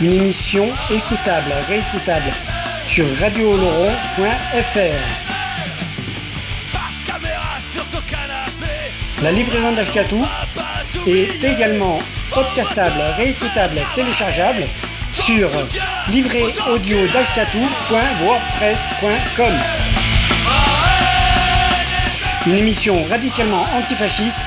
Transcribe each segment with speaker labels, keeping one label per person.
Speaker 1: Une émission écoutable, réécoutable sur radiooloron.fr. La livraison d'Ashkatou est également podcastable, réécoutable, téléchargeable sur livréaudio.wordpress.com. Une émission radicalement antifasciste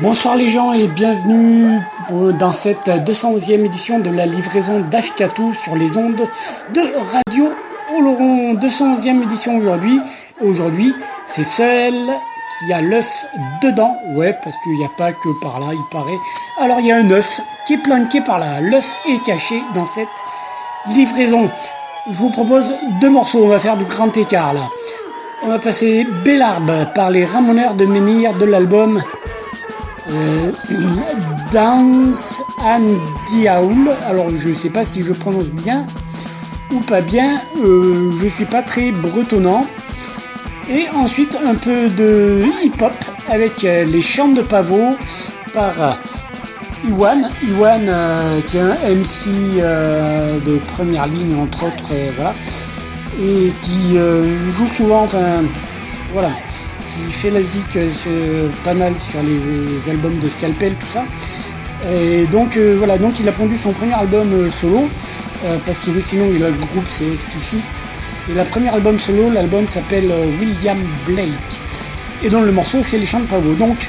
Speaker 1: Bonsoir les gens et bienvenue dans cette 211e édition de la livraison d'Ashkatou sur les ondes de Radio Oloron. 211e édition aujourd'hui. Aujourd'hui, c'est celle qui a l'œuf dedans. Ouais, parce qu'il n'y a pas que par là, il paraît. Alors il y a un œuf qui est planqué par là. L'œuf est caché dans cette livraison. Je vous propose deux morceaux. On va faire du grand écart là. On va passer Bellarbe par les Ramoneurs de Menhir de l'album euh, Dance and Diaoul. Alors je sais pas si je prononce bien ou pas bien. Euh, je suis pas très bretonnant. Et ensuite un peu de hip-hop avec euh, les chants de pavot par euh, Iwan. Iwan euh, qui est un MC de première ligne entre autres. Et qui joue souvent, enfin voilà, qui fait la zik pas mal sur les, albums de Scalpel, tout ça. Et donc voilà, donc il a produit son premier album solo, parce qu'il sinon il a le groupe c'est Explicit. Et le premier album solo, l'album s'appelle euh, William Blake. Et dont le morceau c'est Les Chants de Pavot. Donc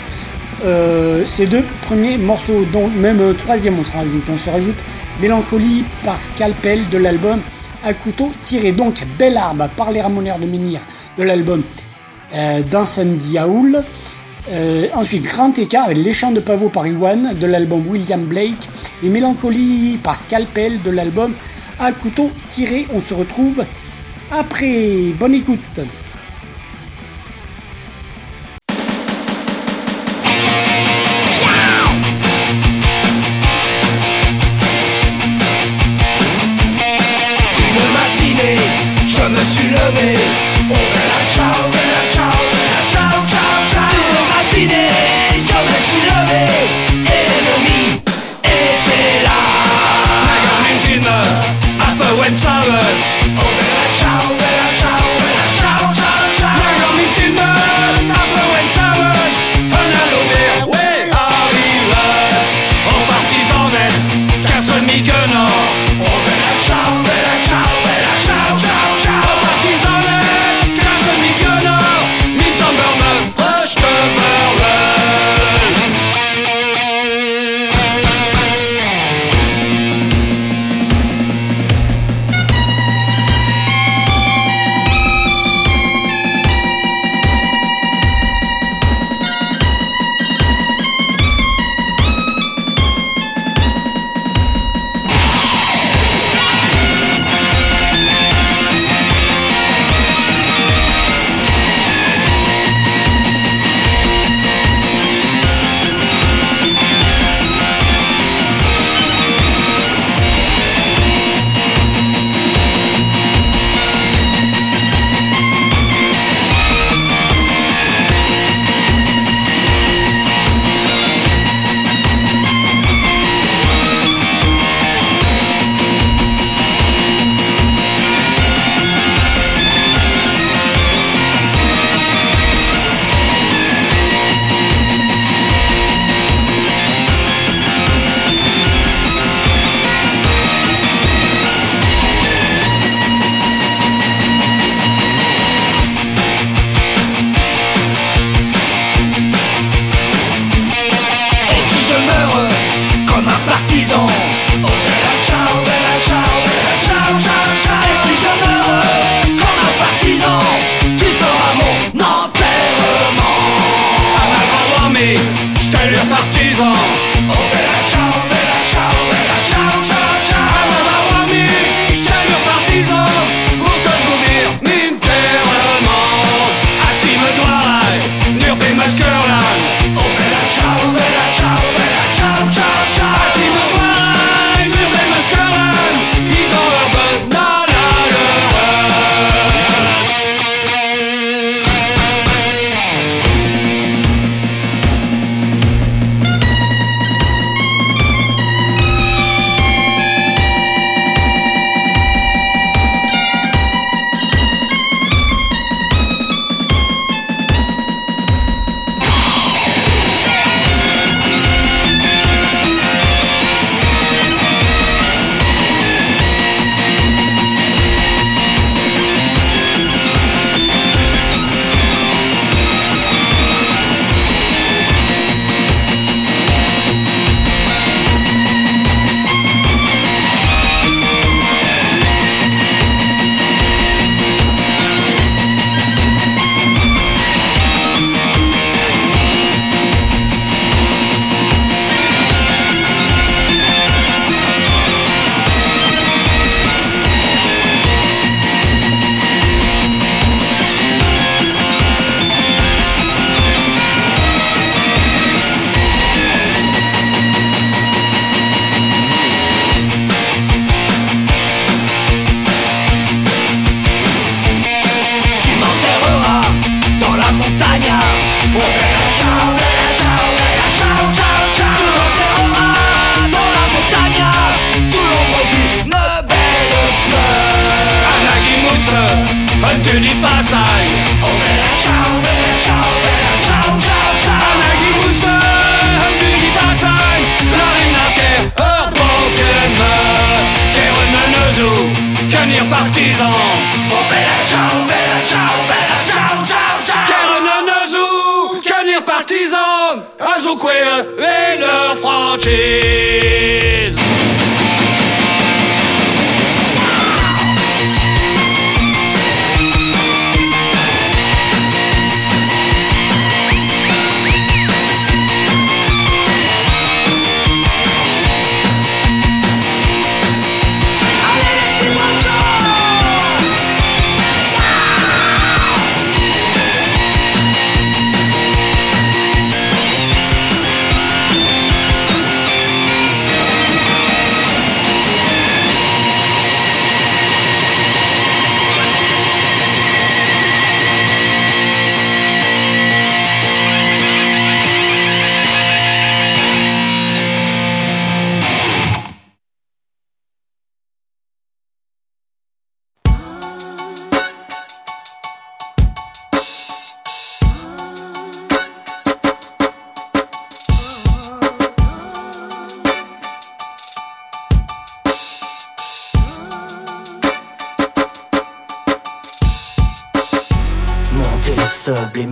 Speaker 1: euh, ces deux premiers morceaux, dont même troisième on se rajoute. On se rajoute Mélancolie par Scalpel de l'album à couteau tiré. Donc Belle Arbe par les Ramoneurs de Menhir de l'album euh, dans Yaoul. Euh, ensuite, Grand Écart avec Les Chants de Pavot par Iwan de l'album William Blake et Mélancolie par Scalpel de l'album À couteau tiré. On se retrouve après. Bonne écoute.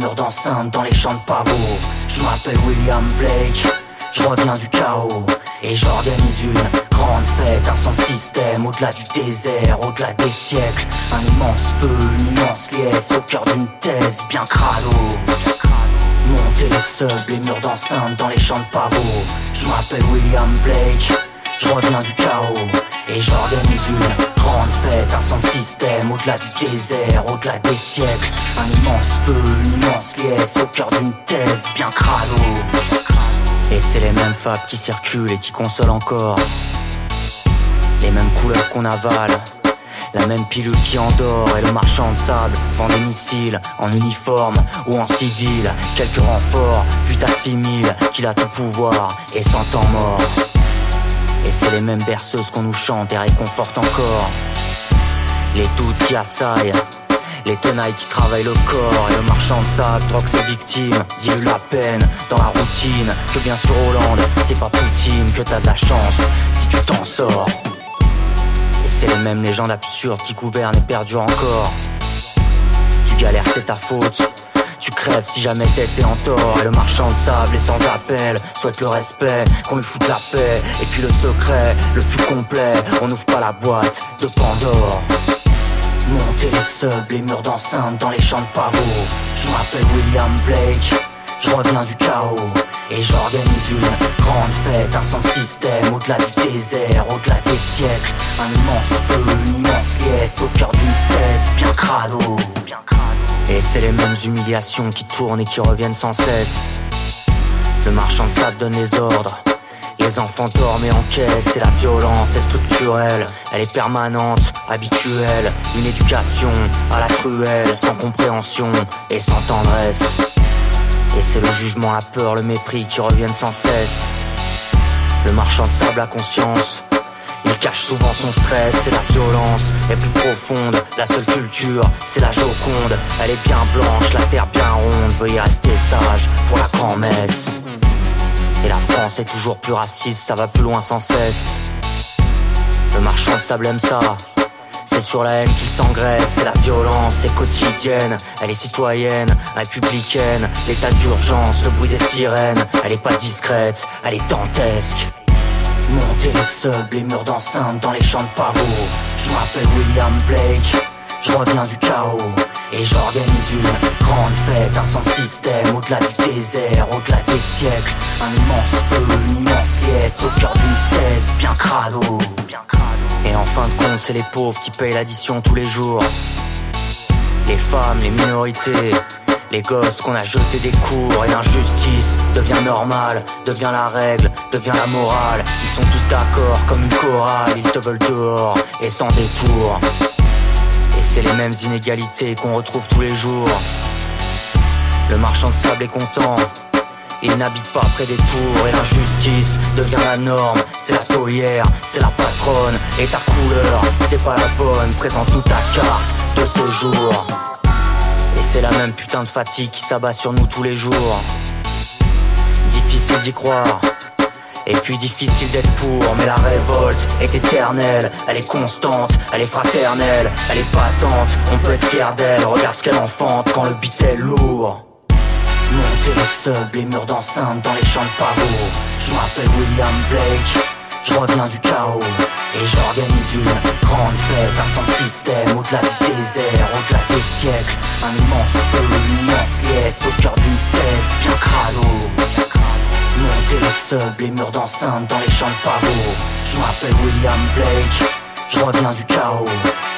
Speaker 2: Murs d'enceinte dans les champs de pavots. Je m'appelle William Blake, je reviens du chaos. Et j'organise une grande fête, un sans système, au-delà du désert, au-delà des siècles. Un immense feu, une immense liesse, au cœur d'une thèse bien crado. Monter les subs, les murs d'enceinte dans les champs de pavots. Je m'appelle William Blake, je reviens du chaos. Et j'organise une grande fête, un sans système, au-delà du désert, au-delà des siècles. Un immense feu, une immense liesse, au cœur d'une thèse bien crado. Et c'est les mêmes fables qui circulent et qui consolent encore. Les mêmes couleurs qu'on avale. La même pilule qui endort et le marchand de sable vend des missiles en uniforme ou en civil. Quelques renforts, puis t'assimiles qu'il a tout pouvoir et temps mort. Et c'est les mêmes berceuses qu'on nous chante et réconforte encore. Les doutes qui assaillent, les tenailles qui travaillent le corps et le marchand de sable drogue ses victimes, dilue la peine dans la routine. Que bien sûr Hollande, c'est pas Poutine, que t'as de la chance si tu t'en sors. Et c'est les mêmes légendes absurdes qui gouvernent et perdurent encore. Tu galères, c'est ta faute. Tu crèves si jamais t'étais en tort. Et le marchand de sable est sans appel. Souhaite le respect, qu'on lui foute la paix. Et puis le secret, le plus complet On n'ouvre pas la boîte de Pandore. Monter les subs, les murs d'enceinte dans les champs de pavots Je m'appelle William Blake Je reviens du chaos. Et j'organise une grande fête, un sans système, au-delà du désert, au-delà des siècles. Un immense feu, une immense liesse, au cœur d'une thèse, bien crado. Et c'est les mêmes humiliations qui tournent et qui reviennent sans cesse. Le marchand de sable donne les ordres. Les enfants dorment et encaissent et la violence est structurelle, elle est permanente, habituelle, une éducation à la truelle, sans compréhension et sans tendresse. Et c'est le jugement, la peur, le mépris qui reviennent sans cesse. Le marchand de sable a conscience. Il cache souvent son stress et la violence est plus profonde. La seule culture, c'est la Joconde. Elle est bien blanche, la terre bien ronde. Veuillez rester sage pour la grand-messe. Et la France est toujours plus raciste, ça va plus loin sans cesse. Le marchand de sable aime ça. C'est sur la haine qu'il s'engraisse, c'est la violence, c'est quotidienne, elle est citoyenne, républicaine, l'état d'urgence, le bruit des sirènes, elle est pas discrète, elle est dantesque. Monter les subs, les murs d'enceinte dans les champs de pavots. Je m'appelle William Blake, je reviens du chaos. Et j'organise une grande fête, un sans système, au-delà du désert, au-delà des siècles. Un immense feu, une immense liesse, au cœur d'une thèse, bien crado. Et en fin de compte, c'est les pauvres qui payent l'addition tous les jours. Les femmes, les minorités, les gosses qu'on a jeté des cours et l'injustice devient normale, devient la règle, devient la morale. Ils sont tous d'accord comme une chorale, ils te veulent dehors et sans détour. Et c'est les mêmes inégalités qu'on retrouve tous les jours. Le marchand de sable est content. Il n'habite pas près des tours et l'injustice devient la norme. C'est la taulière, c'est la patronne Et ta couleur, c'est pas la bonne, présente-nous ta carte de séjour. Et c'est la même putain de fatigue qui s'abat sur nous tous les jours. Difficile d'y croire. Et puis difficile d'être pour, mais la révolte est éternelle, elle est constante, elle est fraternelle, elle est patente, on peut être fier d'elle, regarde ce qu'elle enfante quand le beat est lourd. Monter les subs, les murs d'enceinte dans les champs de pavot. Je m'appelle William Blake, je reviens du chaos. Et j'organise une grande fête, un son système au-delà du désert, au-delà des siècles. Un immense feu, une immense liesse au cœur d'une thèse bien crado. Monter les subs, les murs d'enceinte dans les champs de pavot. Je m'appelle William Blake, je reviens du chaos.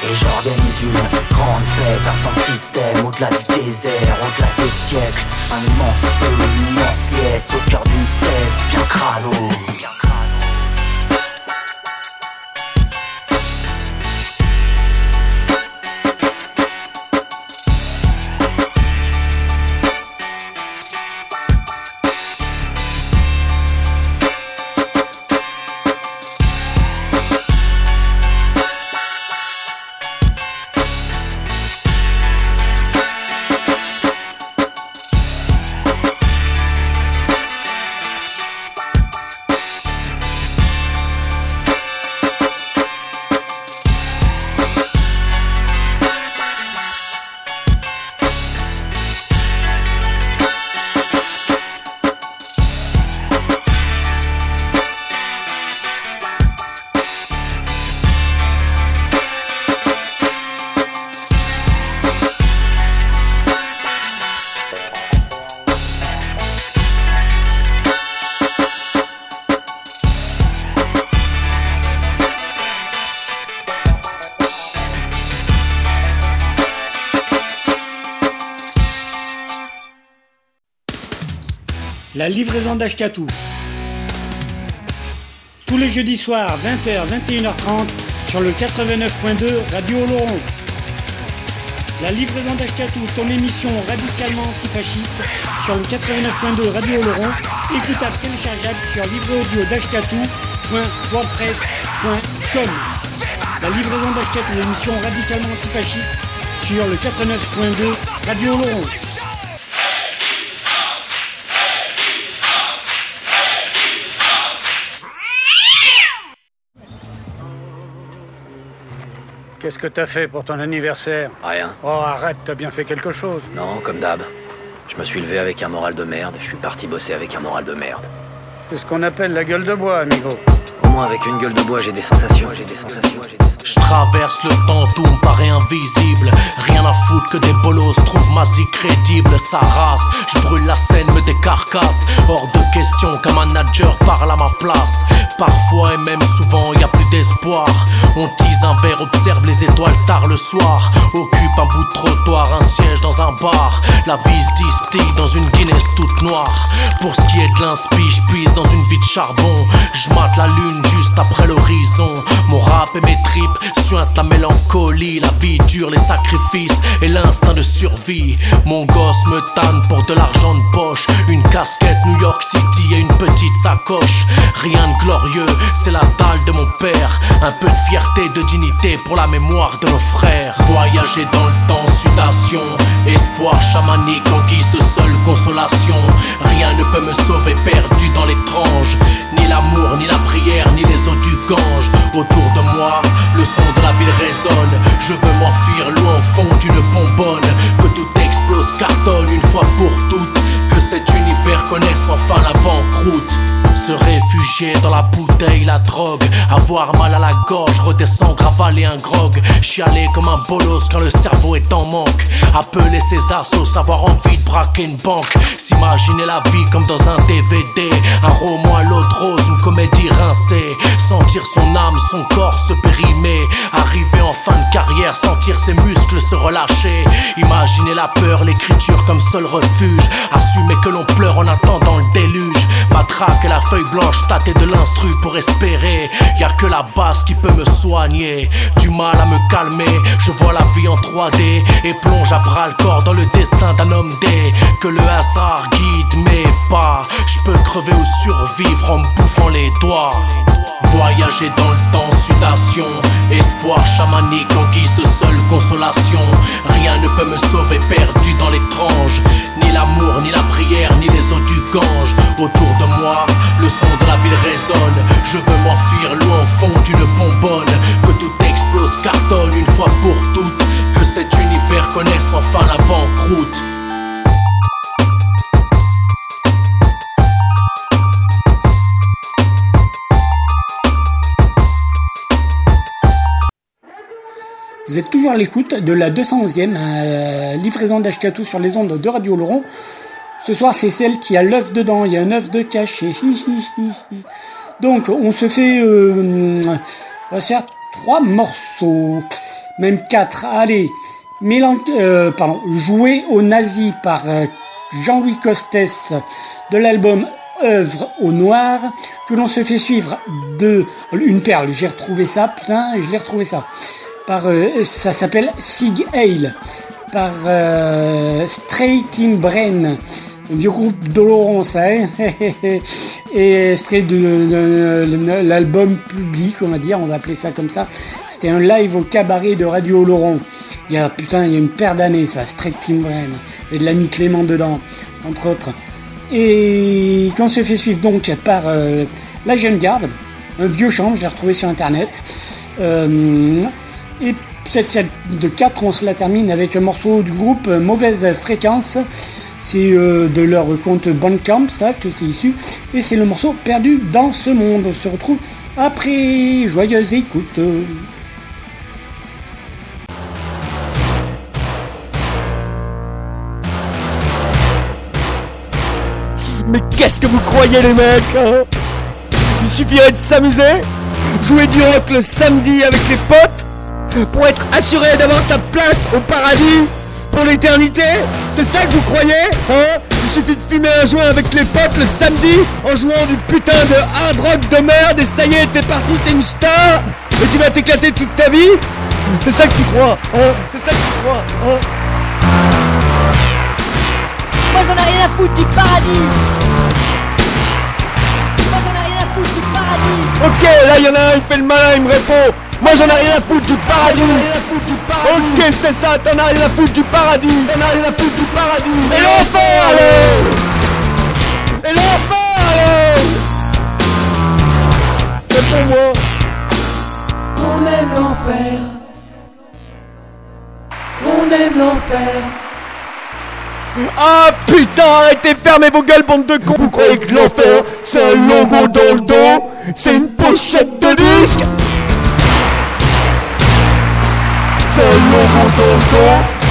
Speaker 2: Et j'organise une grande fête, un son système au-delà du désert, au-delà des siècles. Un immense feu, une immense liesse au cœur d'une thèse bien crado.
Speaker 1: La livraison d'Ashkatou. Tous les jeudis soirs, 20h, 21h30, sur le 89.2 Radio Oloron. La livraison d'Ashkatou, ton émission radicalement antifasciste, sur le 89.2 Radio Oloron, écoutable téléchargeable sur livreaudio.wordpress.com. La livraison d'Ashkatou, émission radicalement antifasciste, sur le 89.2 Radio Oloron.
Speaker 3: Qu'est-ce que t'as fait pour ton anniversaire
Speaker 4: Rien.
Speaker 3: Oh, arrête, t'as bien fait quelque chose.
Speaker 4: Non, comme d'hab. Je me suis levé avec un moral de merde, je suis parti bosser avec un moral de merde.
Speaker 3: C'est ce qu'on appelle la gueule de bois, amigo.
Speaker 4: Au moins avec une gueule de bois, j'ai des sensations, j'ai des sensations, j'ai des sensations.
Speaker 5: Je traverse le temps, tout me paraît invisible. Rien à foutre que des bolos trouvent ma crédible. Sa race, je brûle la scène, me décarcasse. Hors de question qu'un manager parle à ma place. Parfois et même souvent, y a plus d'espoir. On tease un verre, observe les étoiles tard le soir. Occupe un bout de trottoir, un siège dans un bar. La bise distille dans une Guinness toute noire. Pour ce qui est de l'inspi, je puise dans une vie de charbon. Je mate la lune juste après l'horizon. Mon rap et mes tripes suinte la mélancolie, la vie dure, les sacrifices et l'instinct de survie. Gosse me tanne pour de l'argent de poche, une casquette New York City et une petite sacoche. Rien de glorieux, c'est la dalle de mon père. Un peu de fierté, de dignité pour la mémoire de nos frères. Voyager dans le temps, sudation, espoir chamanique en guise de seule consolation. Rien ne peut me sauver perdu dans l'étrange. Ni l'amour, ni la prière, ni les eaux du Gange. Autour de moi, le son de la ville résonne. Je veux m'enfuir loin au fond d'une bonbonne. Que tout explose, cartonne une fois pour toutes. Cet univers connaisse enfin la banqueroute. Se réfugier dans la bouteille, la drogue. Avoir mal à la gorge, redescendre, avaler un grog. Chialer comme un bolos quand le cerveau est en manque. Appeler ses assos, avoir envie de braquer une banque. S'imaginer la vie comme dans un DVD. Un roman à l'eau rose, une comédie rincée. Sentir son âme, son corps se périmer. Arriver en fin de carrière, sentir ses muscles se relâcher. Imaginer la peur, l'écriture comme seul refuge. Assumer que l'on pleure en attendant le déluge. Matraque et la feuille blanche, tâter de l'instru pour espérer. Y a que la basse qui peut me soigner. Du mal à me calmer, je vois la vie en 3D et plonge à bras le corps dans le destin d'un homme D. Que le hasard guide mes pas. Je peux crever ou survivre en me bouffant les doigts. Voyager dans le temps, sudation, espoir chamanique en guise de seule consolation. Rien ne peut me sauver, perdu dans l'étrange. Ni l'amour, ni la prière, ni les eaux du Gange. Autour de moi, le son de la ville résonne. Je veux m'enfuir loin au fond d'une bonbonne. Que tout explose, cartonne une fois pour toutes. Que cet univers connaisse enfin la banqueroute.
Speaker 1: Vous êtes toujours à l'écoute de la 211e e, euh, livraison d'HK2 sur les ondes de Radio Laurent. Ce soir, c'est celle qui a l'œuf dedans. Il y a un œuf de cachet. Donc, on se fait. Euh, on va faire trois morceaux, même quatre. Allez, Mélan euh, pardon, jouer aux nazis par euh, Jean-Louis Costes de l'album œuvre au noir que l'on se fait suivre de une perle. J'ai retrouvé ça, putain, je l'ai retrouvé ça par euh, ça s'appelle Sig Hale, par euh, Straight in Brain, un vieux groupe d'Oloron ça, hein et extrait de, de l'album public, on va dire, on va appeler ça comme ça. C'était un live au cabaret de Radio Laurent. Il y a putain, il y a une paire d'années ça, Straight in Brain, et de l'ami Clément dedans, entre autres. Et quand on se fait suivre donc par euh, la jeune garde, un vieux chant, je l'ai retrouvé sur internet. Euh, et cette scène de 4, on se la termine avec un morceau du groupe euh, Mauvaise Fréquence. C'est euh, de leur compte Bandcamp, ça, que c'est issu. Et c'est le morceau Perdu dans ce monde. On se retrouve après. Joyeuse écoute.
Speaker 6: Mais qu'est-ce que vous croyez les mecs hein Il suffirait de s'amuser Jouer du rock le samedi avec les potes pour être assuré d'avoir sa place au paradis pour l'éternité. C'est ça que vous croyez Hein? Il suffit de fumer un joint avec les potes le samedi en jouant du putain de hard rock de merde et ça y est, t'es parti, t'es une star. Et tu vas t'éclater toute ta vie. C'est ça que tu crois, hein? C'est ça que tu crois, hein?
Speaker 7: Moi j'en ai rien à foutre du paradis.
Speaker 6: Ok, là il y en a un, il fait le malin, il me répond. Moi j'en ai rien à foutre du paradis. Ok c'est ça, t'en as rien à foutre du paradis. T'en as à foutre du paradis. Et l'enfer allez Et l'enfer allez Réponds-moi.
Speaker 8: On aime l'enfer. On aime l'enfer.
Speaker 6: Ah putain, arrêtez, fermez vos gueules, bande de cons Vous croyez que l'enfer, c'est un logo dans le dos? C'est une pochette de disque? soy un tonto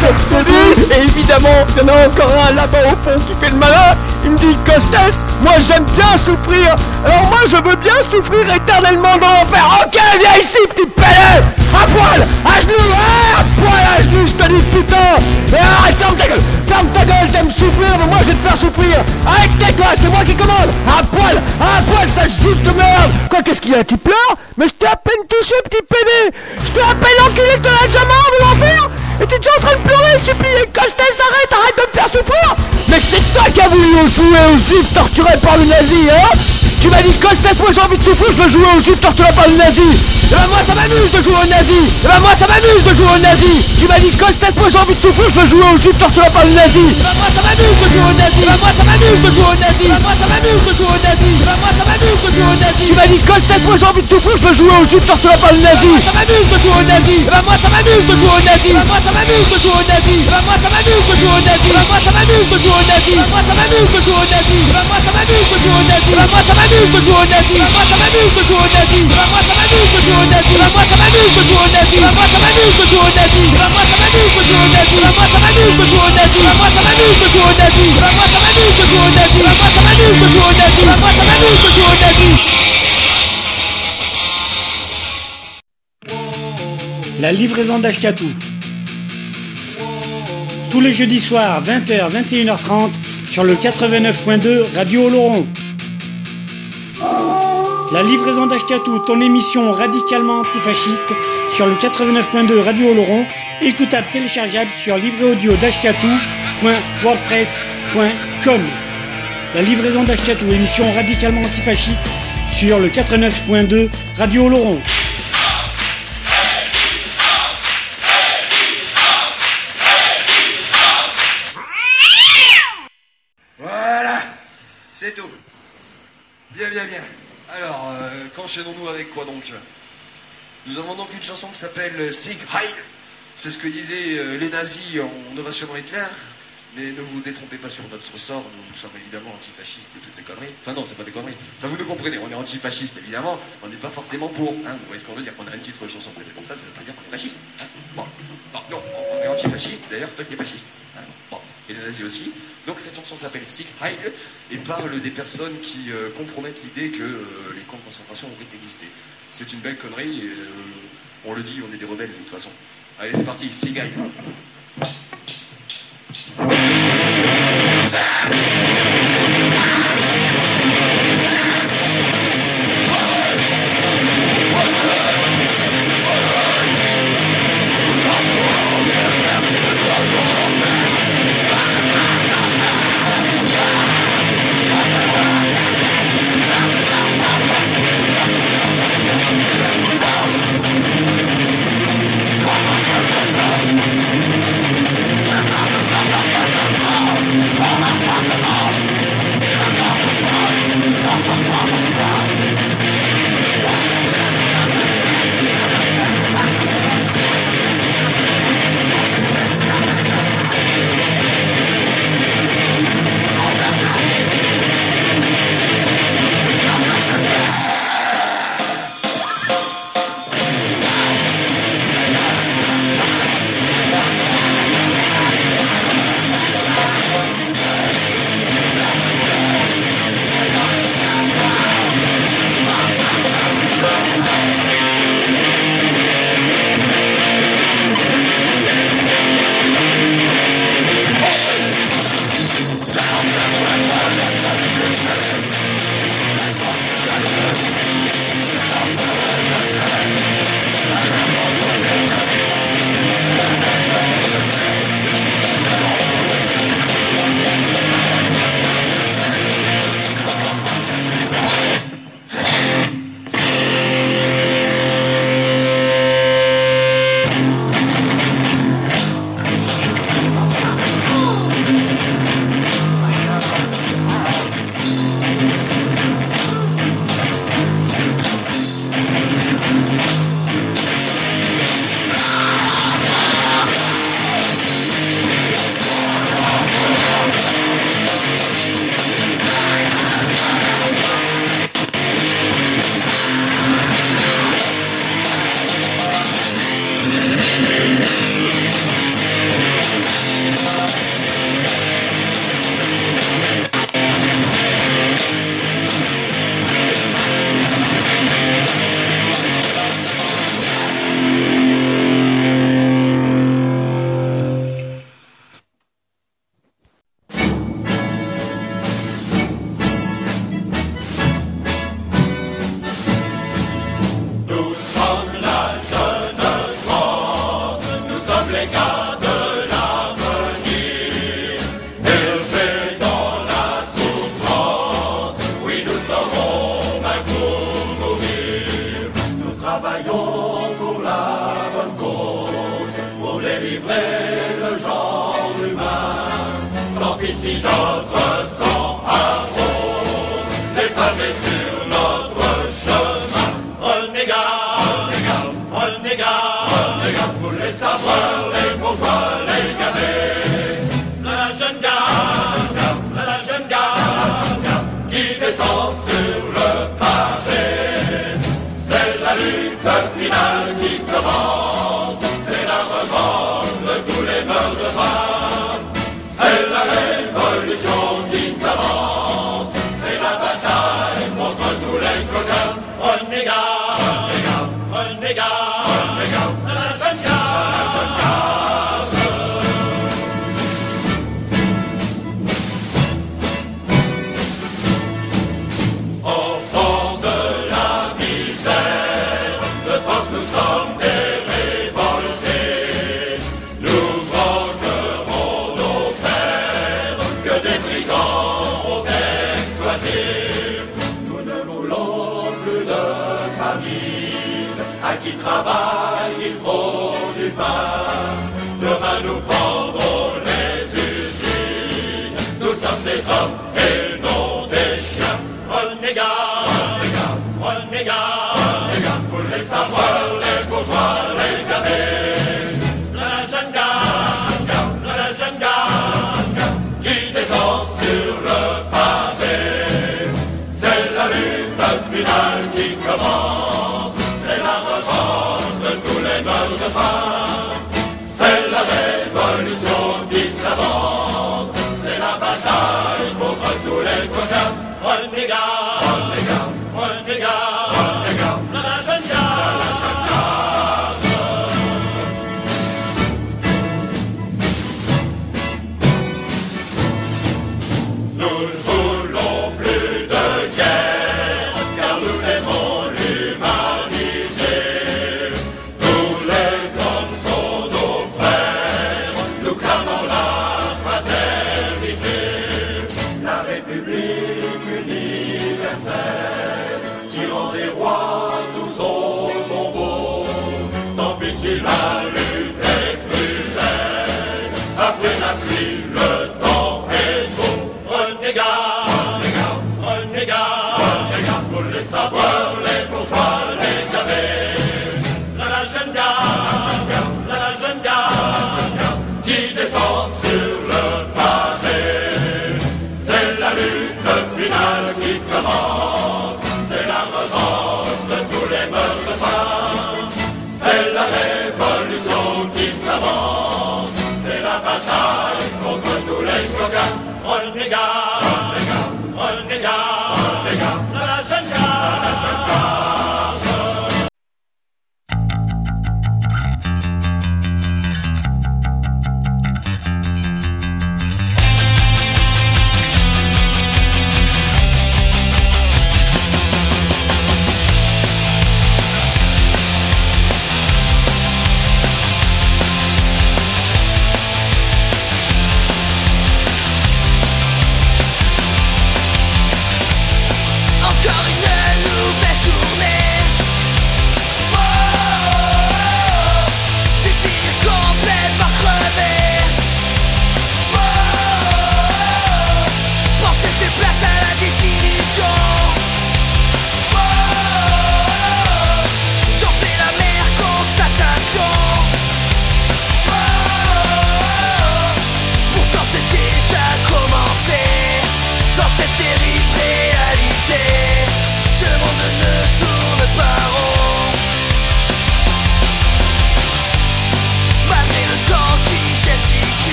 Speaker 6: Et évidemment, il y en a encore un là-bas au fond qui fait le malin. Il me dit Costas, moi j'aime bien souffrir. Alors moi je veux bien souffrir éternellement dans l'enfer. Ok, viens ici, petit pédé. À poil À genoux ah, poil À genoux, je te dis putain. Et arrête, ferme ta gueule Ferme ta gueule, t'aimes souffrir, mais moi je vais te faire souffrir. Avec tes doigts, c'est moi qui commande. À poil À poil, ça joute de merde. Quoi, qu'est-ce qu'il y a? Tu pleures? Mais je t'ai à peine touché, petit pédé. Je à peine enculé que t'en as déjà marre l'enfer. Et t'es déjà en train de pleurer, stupide Costes, arrête, arrête de me faire souffrir. Mais c'est toi qui as voulu jouer aux juifs torturés par le nazi, hein. Tu m'as dit Costas, moi j'ai envie de souffler, je veux jouer au jus de tortue par le nazi Et bah ben moi ça m'amuse de jouer au nazi Et bah ben moi ça m'amuse de jouer au nazi Tu m'as dit Costas, moi j'ai envie de souffler, je veux jouer au jus de tortue par le nazi Et bah ben moi ça m'amuse de jouer au nazi Et bah moi ça m'amuse de jouer au nazi Et bah moi ça m'amuse de jouer au nazi Et bah moi ça m'amuse de jouer au nazi Tu m'as dit Costas, moi j'ai envie de souffler, je veux jouer au jus de tortue par le nazi Et bah moi ça m'amuse de jouer au nazi Et bah moi ça m'amuse de jouer au nazi Et bah moi ça m'amuse de jouer au nazi Et bah moi ça m'amuse de jouer au nazi Et bah moi ça m'amuse de jouer
Speaker 9: au nazi Et bah moi ça m'amuse de jouer au nazi Et bah moi ça m'amuse de jouer au nazi Et bah moi ça m'amuse
Speaker 1: la livraison d'Ashkatou. Tous les jeudis soirs, 20h, 21h30, sur le 89.2 Radio Oloron. La livraison d'Ashkatou, ton émission radicalement antifasciste, sur le 89.2 Radio Oloron, écoutable téléchargeable sur livréaudio.wordpress.com. La livraison d'Ashkatou, émission radicalement antifasciste, sur le 89.2 Radio Laurent.
Speaker 10: Voilà, c'est tout. Bien, bien, bien. Alors, qu'enchaînons-nous avec quoi donc Nous avons donc une chanson qui s'appelle Sieg Heil. C'est ce que disaient euh, les nazis en ovation Hitler. Mais ne vous détrompez pas sur notre sort, nous, sommes évidemment antifascistes et toutes ces conneries. Enfin non, c'est pas des conneries. Enfin vous nous comprenez, on est antifascistes évidemment, on n'est pas forcément pour. Hein, vous voyez ce qu'on veut dire qu'on a une titre chanson c'est comme ça, ça veut pas dire qu'on est fasciste. hein. Bon, non, on est antifasciste, d'ailleurs faites les fascistes. hein. Et les nazis aussi. Donc cette chanson s'appelle Sieg Heil et parle des personnes qui euh, compromettent l'idée que euh, de concentration ont existé. C'est une belle connerie, et, euh, on le dit, on est des rebelles de toute façon. Allez, c'est parti, Sieg
Speaker 11: C'est la révolution qui s'avance, c'est la bataille contre tous les coquins. Hallelujah.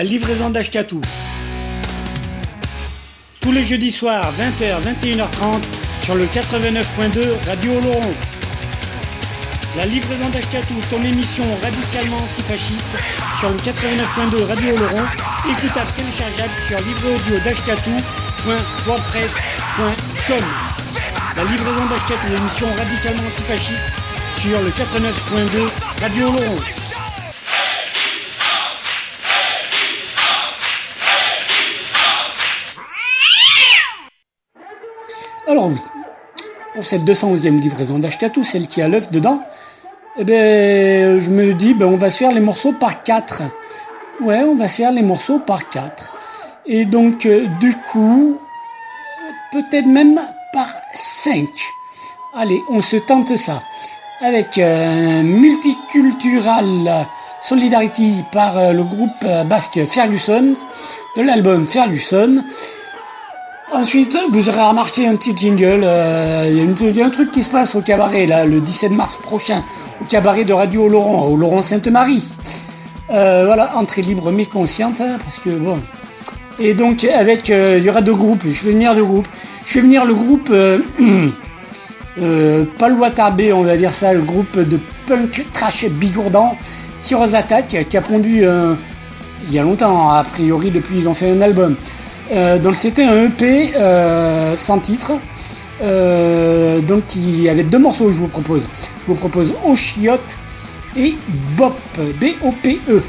Speaker 11: La
Speaker 1: livraison d'Ashkatou. Tous les jeudis soirs, 20h, 21h30, sur le 89.2 Radio Oloron. La livraison d'Ashkatou, ton émission radicalement antifasciste, sur le 89.2 Radio Oloron, écoutable téléchargeable sur livreaudio.wordpress.com. La livraison d'Ashkatou, émission radicalement antifasciste, sur le 89.2 Radio Oloron. Alors oui, cette 211e livraison d'Ashkatou, celle qui a l'œuf dedans, eh ben, je me dis, ben, on va se faire les morceaux par 4. Ouais, on va se faire les morceaux par 4. Et donc, euh, du coup, peut-être même par 5. Allez, on se tente ça. Avec euh, Multicultural Solidarity par euh, le groupe euh, basque Ferguson, de l'album Ferguson. Ensuite, vous aurez remarqué un petit jingle. euh, Il y, a un truc qui se passe au cabaret, là, le 17 mars prochain, au cabaret de Radio Laurent, au Laurent Sainte-Marie. Euh, voilà, entrée libre mais consciente, hein, parce que bon. Et donc, avec, euh, il y aura deux groupes. Je vais venir deux groupes. Je vais venir le groupe, euh, Watabé, on va dire ça, le groupe de punk trash bigourdan, Sirose Attack, qui a pondu il y a longtemps, a priori, depuis ils ont fait un album. Euh, donc c'était un EP euh, sans titre. Euh, donc il y avait deux morceaux je vous propose. Je vous propose Oshiote et Bop, B-O-P-E.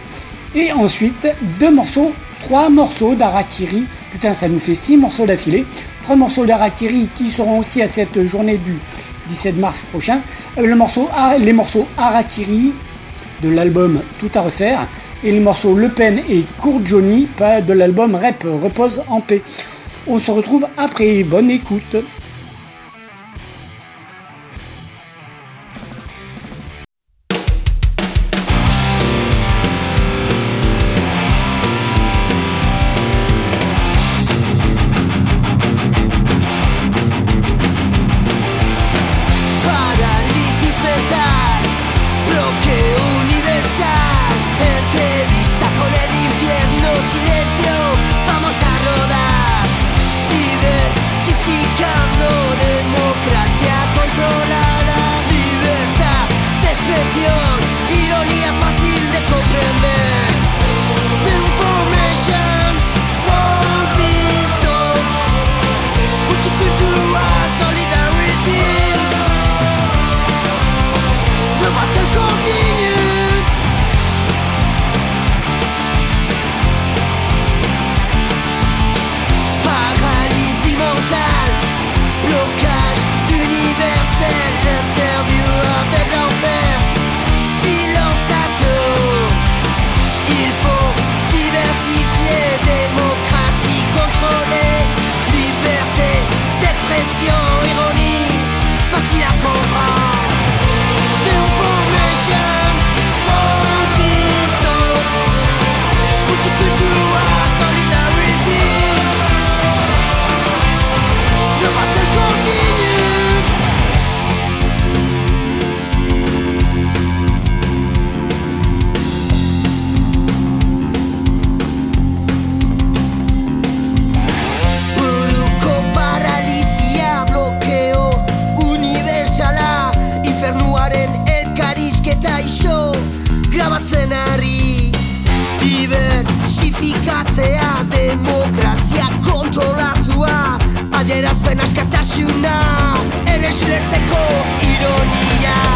Speaker 1: Et ensuite deux morceaux, trois morceaux d'Arakiri. Putain, ça nous fait six morceaux d'affilée. Trois morceaux d'Arakiri qui seront aussi à cette journée du 17 mars prochain. Les morceaux Arakiri de l'album Tout à refaire et les morceaux Le Pen et Court Johnny de l'album Rep Repose en paix. On se retrouve après. Bonne écoute.
Speaker 8: Adierazpen askatasuna Ere zulertzeko ironia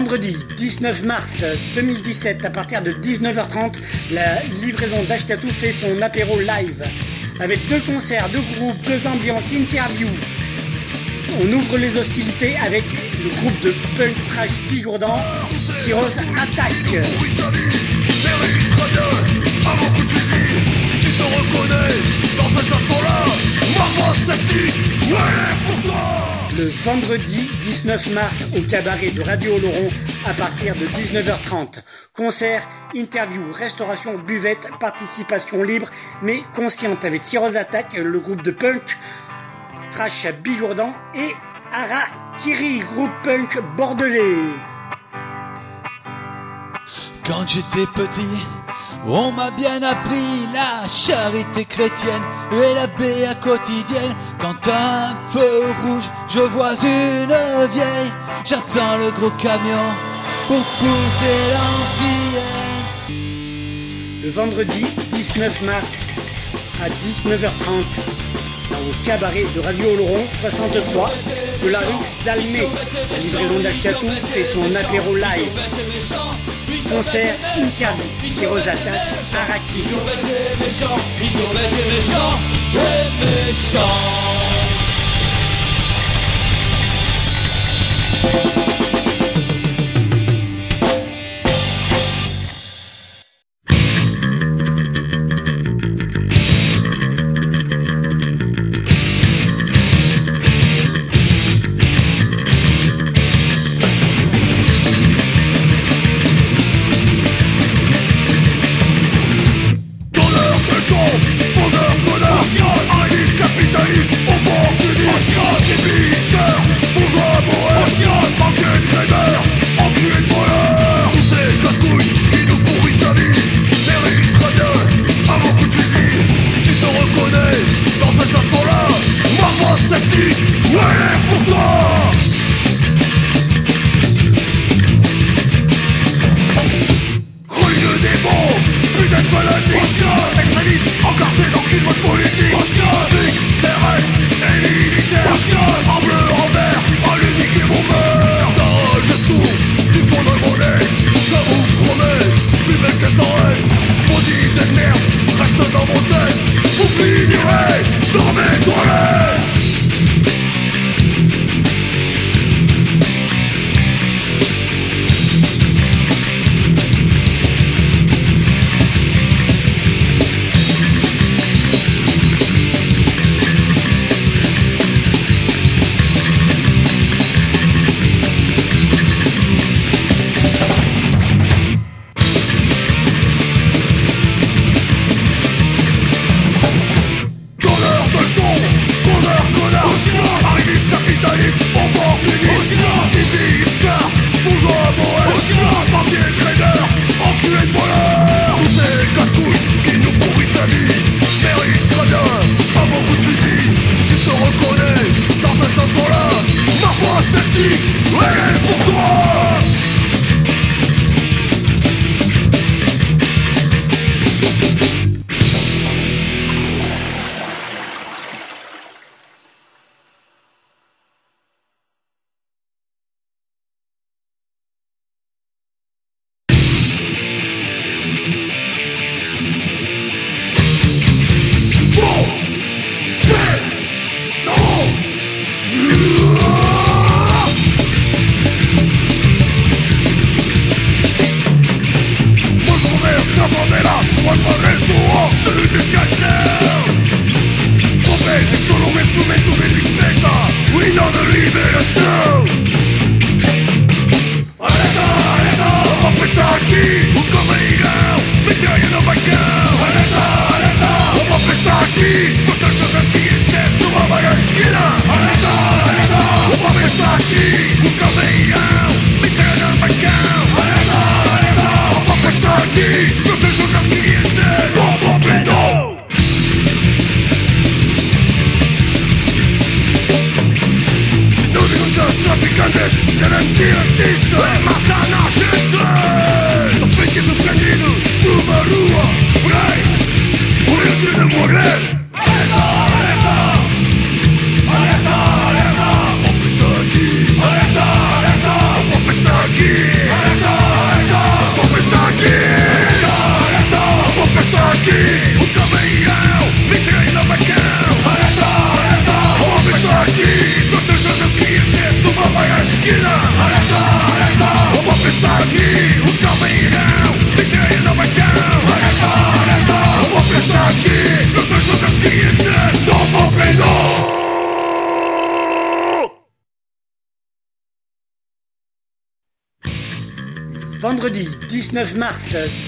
Speaker 1: vendredi 19 mars 2017 à partir de 19h30, la livraison d'Ashkatou fait son apéro live avec deux concerts, deux groupes, deux ambiances, interviews. On ouvre les hostilités avec le groupe de punk trash Bigourdan, Cyrus Attack.
Speaker 11: Dans cette chanson-là, ma sceptique, ouais pour toi
Speaker 12: le vendredi 19 mars au cabaret de Radio Oloron à partir de 19h30. concert interview restauration, buvette, participation libre mais consciente avec Cyrus Attack, le groupe de punk, Trash à Bigourdan et Harakiri, groupe punk bordelais.
Speaker 9: Quand j'étais petit, on m'a bien appris la charité chrétienne et la béa quotidienne. Quand un feu rouge, je vois une vieille. J'attends le gros camion pour pousser l'ancienne.
Speaker 12: Le vendredi 19 mars à 19h30 au cabaret de Radio Oloron 63 de la rue d'Almé. La livraison d'Ashkatou, fait son apéro live. Concert, interview, Sirose Attaque, Araki.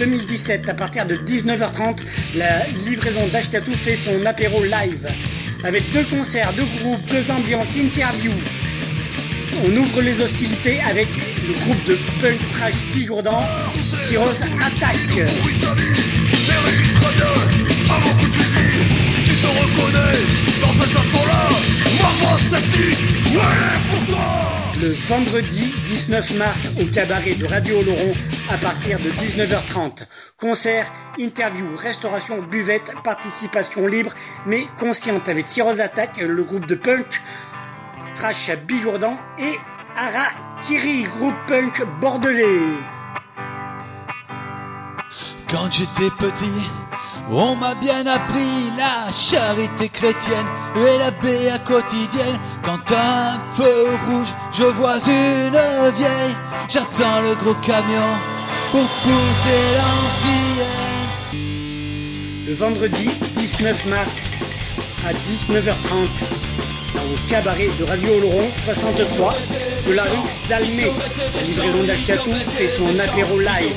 Speaker 1: 2017, à partir de 19h30, la livraison d'Ashkatou fait son apéro live. Avec deux concerts, deux groupes, deux ambiances, interviews. On ouvre les hostilités avec le groupe de punk trash bigourdant, Cyrus Attack. Le vendredi 19 mars au cabaret de Radio Oloron à partir de 19h30. Concert, interview, restauration, buvette, participation libre mais consciente avec Cyrus Attack, le groupe de punk trash bigourdant et Harakiri, groupe punk bordelais.
Speaker 9: Quand j'étais petit, on m'a bien appris la charité chrétienne et la béa quotidienne. Quand un feu rouge, je vois une vieille, j'attends le gros camion pour pousser l'ancienne.
Speaker 1: Le vendredi 19 mars à 19h30 dans le cabaret de Radio Oloron 63 de la rue d'Almé. La livraison d'Ashkatou fait son apéro live.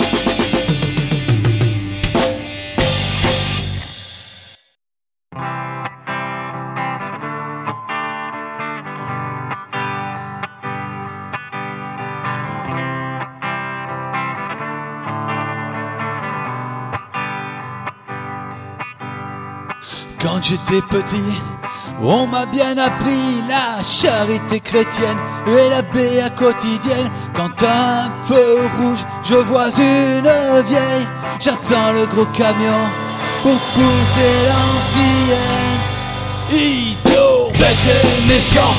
Speaker 9: Quand j'étais petit, on m'a bien appris la charité chrétienne et la béa quotidienne. Quand un feu rouge, je vois une vieille, j'attends le gros camion pour pousser l'ancienne. Idiot, bête et méchant,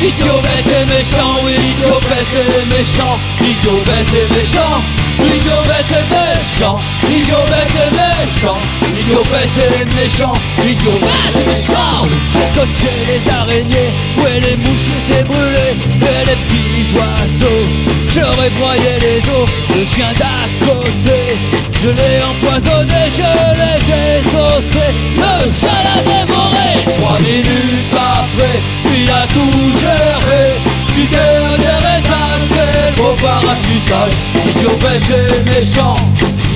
Speaker 9: idiot, bête et méchant, oui, idiot, bête et méchant, idiot, bête et méchant, idiot, bête et méchant, idiot, bête et méchant, idiot, bête et méchant, idiot, bête et méchant. J'ai scotché les araignées, ouais, les mouches, je les ai brûlées, et les petits oiseaux, j'aurais broyé les os, le chien d'à côté, je l'ai empoisonné, je l'ai désossé, le chat l'a dévoré, trois minutes après, il a tout géré, du dernier beau parachutage, idiot bête et méchant,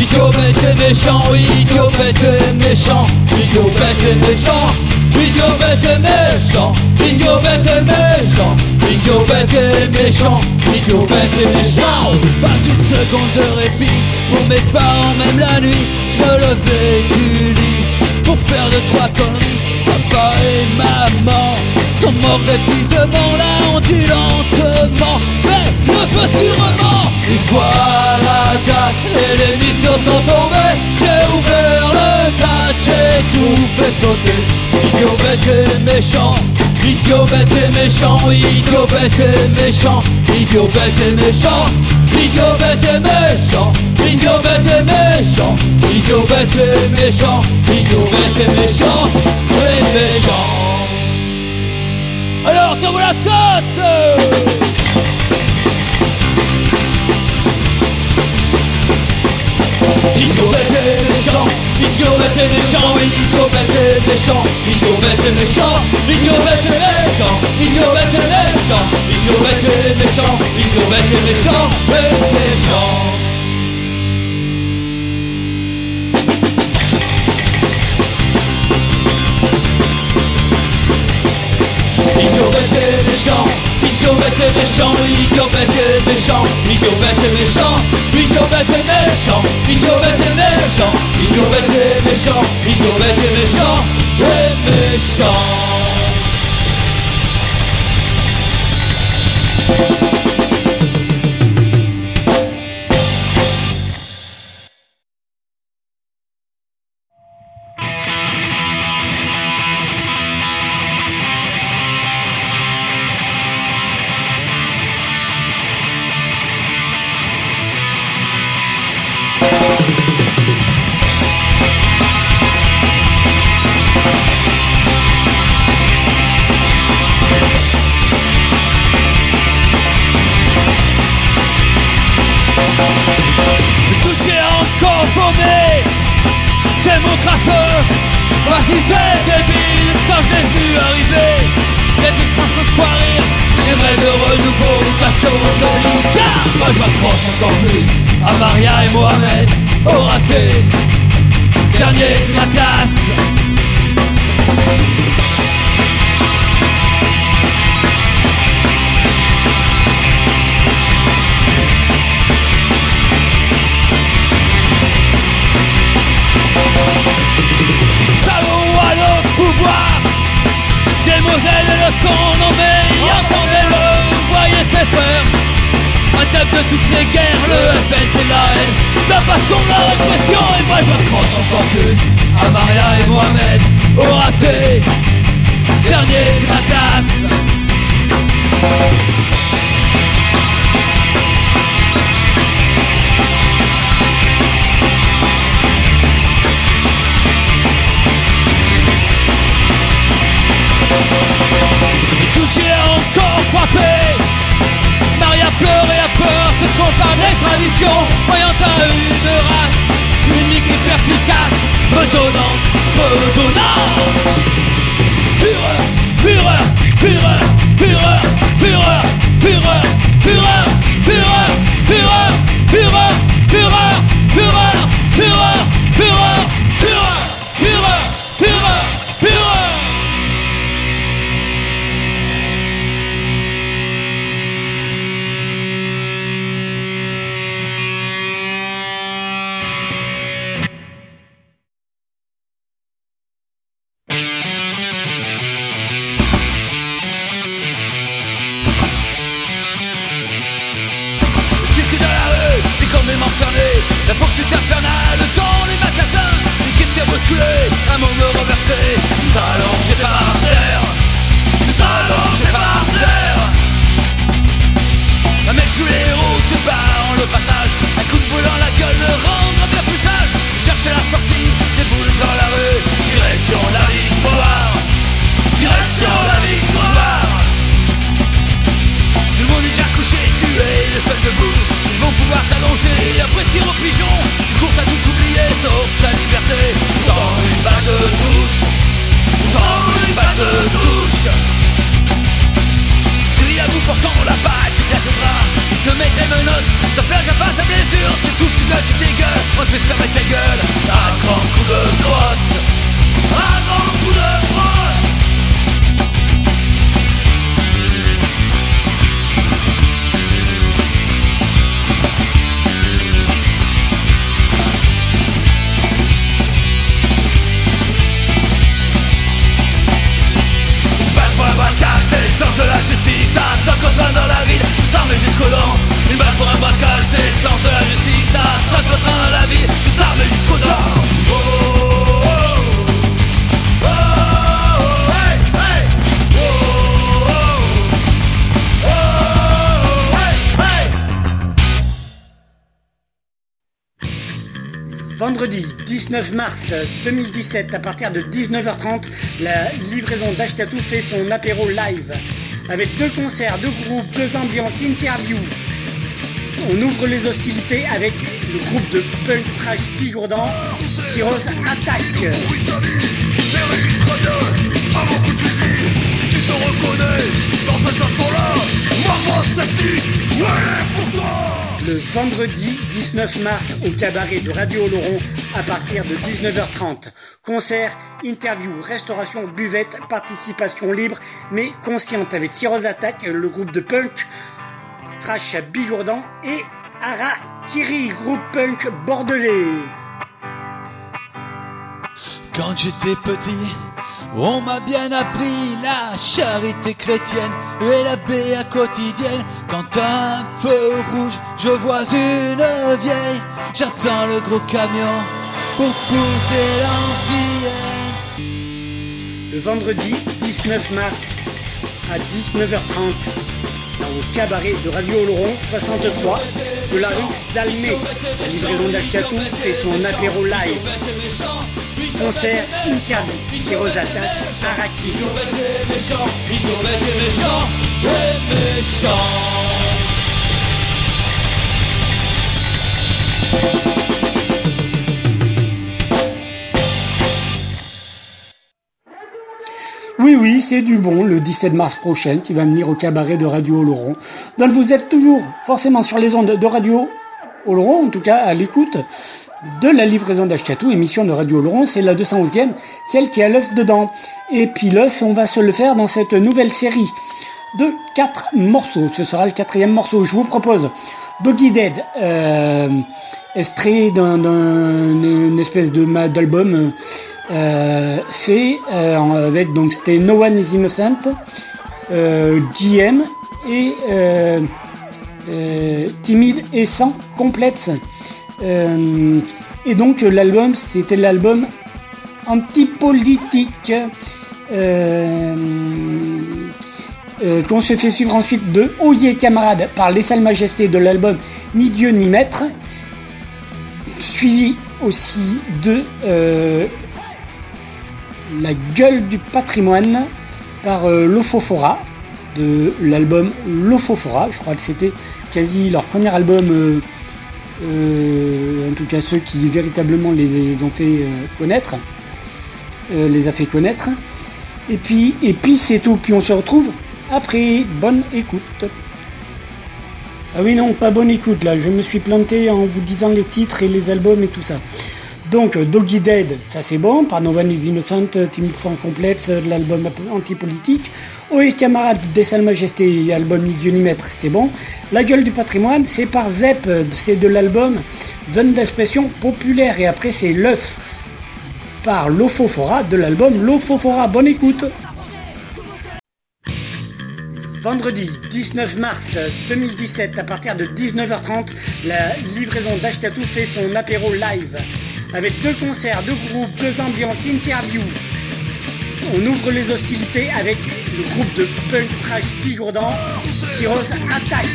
Speaker 9: idiot bête et méchant, idiot bête et méchant, idiot bête et méchant, idiot bête et méchant, idiot bête et méchant, idiot bête et méchant, idiot bête et méchant, pas une seconde de répit, pour mes parents même la nuit, je me levais du lit, pour faire de trois conneries, papa et maman sont morts d'épuisement, là on dit lentement, mais le feu sûrement. Une fois la casse et les missions sont tombées, j'ai ouvert le cache et tout fait sauter. Idiot bête et méchant, idiot bête et méchant, idiot bête et méchant, idiot bête et méchant. Idiot bête et méchant, idiot bête et méchant, idiot bête et méchant, idiot bête et méchant, Sauce Idiot bête et méchant, idiot bête et méchant, idiot bête et méchant, idiot bête et méchant, idiot bête et méchant, idiot bête et méchant, idiot bête et méchant, idiot bête et méchant, et méchant. Idiot bête et méchant, idiot bête et méchant, idiot bête et méchant, idiot bête et méchant, idiot bête et méchant, idiot bête et méchant, idiot bête et méchant, idiot bête et méchant, et méchant.
Speaker 1: 9 mars 2017, à partir de 19h30, la livraison d'Ashkatou fait son apéro live. Avec deux concerts, deux groupes, deux ambiances, interviews. On ouvre les hostilités avec le groupe de punk trash Pigourdan, Cyrose Attack. Le vendredi 19 mars au cabaret de Radio Laurent, à partir de 19h30. Concerts, interviews, restauration, buvette, participation libre mais consciente avec Cyrus Attack, le groupe de punk, Trash Bilourdan et Harakiri, groupe punk bordelais.
Speaker 9: Quand j'étais petit, on m'a bien appris la charité chrétienne et la béa quotidienne. Quand un feu rouge, je vois une vieille, j'attends le gros camion pour pousser l'ancien.
Speaker 1: Le vendredi 19 mars à 19h30 dans le cabaret de Radio Oloron 63 de la rue d'Almé. La livraison d'Ashkatou fait son apéro live. Concert, interview, Féroz Attaque, Araki. Oui, c'est du bon, le 17 mars prochain, qui va venir au cabaret de Radio Oloron. Donc vous êtes toujours forcément sur les ondes de Radio Oloron, en tout cas à l'écoute de la livraison d'Ashkatou, émission de Radio Oloron, c'est la 211e, celle qui a l'œuf dedans. Et puis l'œuf, on va se le faire dans cette nouvelle série de quatre morceaux. Ce sera le quatrième morceau. Je vous propose Doggy Dead, euh, extrait d'une espèce de d'album euh, fait euh, avec donc c'était No One Is Innocent, euh, GM et euh, euh, Timide et sans complexe. Et donc l'album, c'était l'album antipolitique euh, euh, qu'on se fait suivre ensuite de Oyez camarade par les salles majestés de l'album Ni Dieu ni Maître, suivi aussi de euh, La gueule du patrimoine par euh, Lofofora de l'album Lofofora. Je crois que c'était quasi leur premier album, euh, en tout cas ceux qui véritablement les ont fait connaître, les a fait connaître. Et puis, et puis c'est tout. Puis on se retrouve après. Bonne écoute. Ah oui non, pas bonne écoute là. Je me suis planté en vous disant les titres et les albums et tout ça. Donc Doggy Dead, ça c'est bon, par One Is Innocent, Timide sans complexe, de l'album antipolitique. Oui, camarade des salles majestés, album Ni Dieu ni Maître, c'est bon. La gueule du patrimoine, c'est par Zep, c'est de l'album Zone d'expression populaire. Et après c'est l'œuf par Lofofora de l'album Lofofora. Bonne écoute. Vendredi 19 mars 2017, à partir de 19h30, la livraison d'Ashkatou fait son apéro live. Avec deux concerts, deux groupes, deux ambiances, interviews. On ouvre les hostilités avec le groupe de punk trash bigourdant, Cyrose Attack.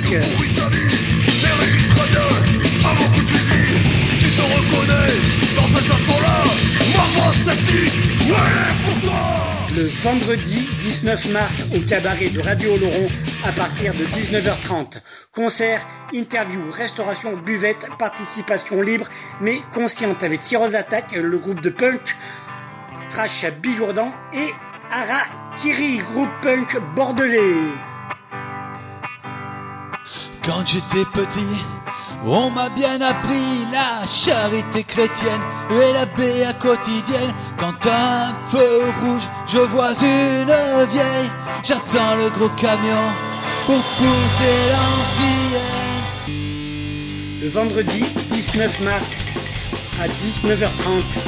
Speaker 1: Le vendredi 19 mars au cabaret de Radio Oloron à partir de 19h30. Concert, interview, restauration, buvette, participation libre mais consciente avec Cyrose Attack, le groupe de punk trash bigourdant et Harakiri, groupe punk bordelais.
Speaker 9: Quand j'étais petit, on m'a bien appris la charité chrétienne et la béa quotidienne. Quand un feu rouge, je vois une vieille, j'attends le gros camion pour pousser l'ancienne.
Speaker 1: Le vendredi 19 mars à 19h30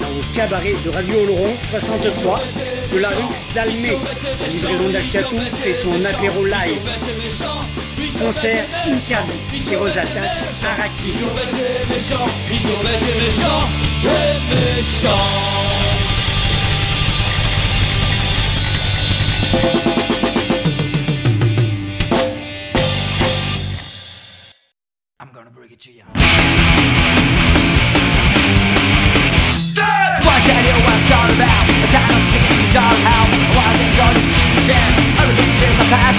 Speaker 1: dans le cabaret de Radio Oloron 63 de la rue d'Almé. La livraison d'Ashkatou fait son apéro live. Concert, interview, Cyrose Attack, Araki.
Speaker 8: What tell you what's all about? I cannot sing in the dollhouse. I wasn't gonna see Sam. Everything says the past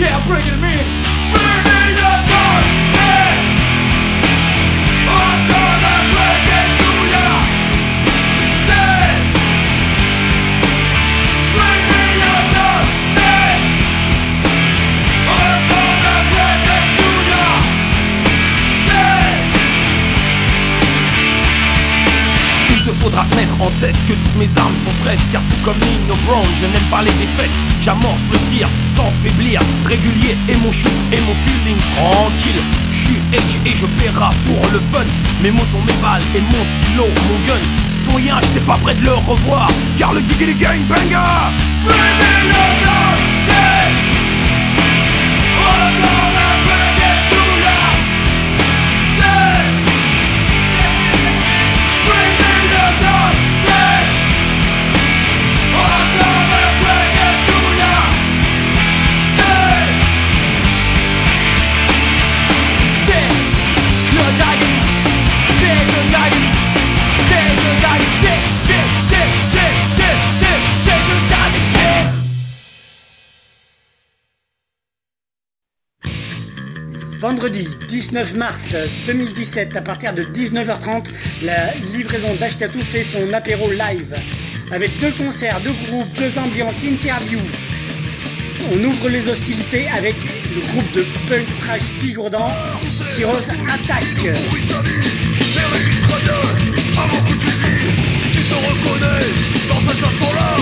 Speaker 8: Yeah, bring it to
Speaker 12: comme Nino Brown, je n'aime pas les défaites. J'amorce le tir sans faiblir, régulier et mon shoot et mon feeling tranquille. Je suis edge et je paiera pour le fun. Mes mots sont mes balles et mon stylo, mon gun. Ton rien, j'étais pas prêt de le revoir, car le gig les gang banger.
Speaker 1: Oh, 19 mars 2017, à partir de 19h30, la livraison d'Ashkatou fait son apéro live. Avec deux concerts, deux groupes, deux ambiances, interviews. On ouvre les hostilités avec le groupe de punk trash bigourdant, Cyrose Attack.
Speaker 12: Dans cette chanson-là,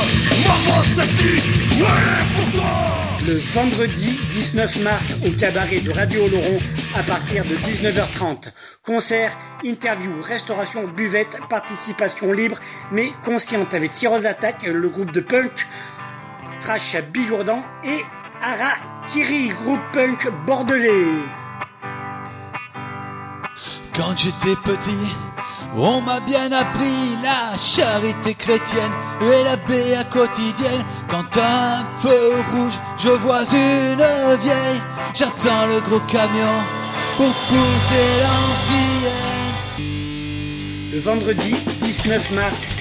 Speaker 12: pour toi
Speaker 1: Le vendredi 19 mars au cabaret de Radio Oloron à partir de 19h30. Concert, interview, restauration, buvette, participation libre mais consciente avec Cyrose Attack, le groupe de punk Trash Bigourdan et Arakiri, groupe punk bordelais.
Speaker 9: Quand j'étais petit, on m'a bien appris la charité chrétienne et la béa quotidienne. Quand un feu rouge, je vois une vieille, j'attends le gros camion pour pousser l'ancienne.
Speaker 1: Le vendredi 19 mars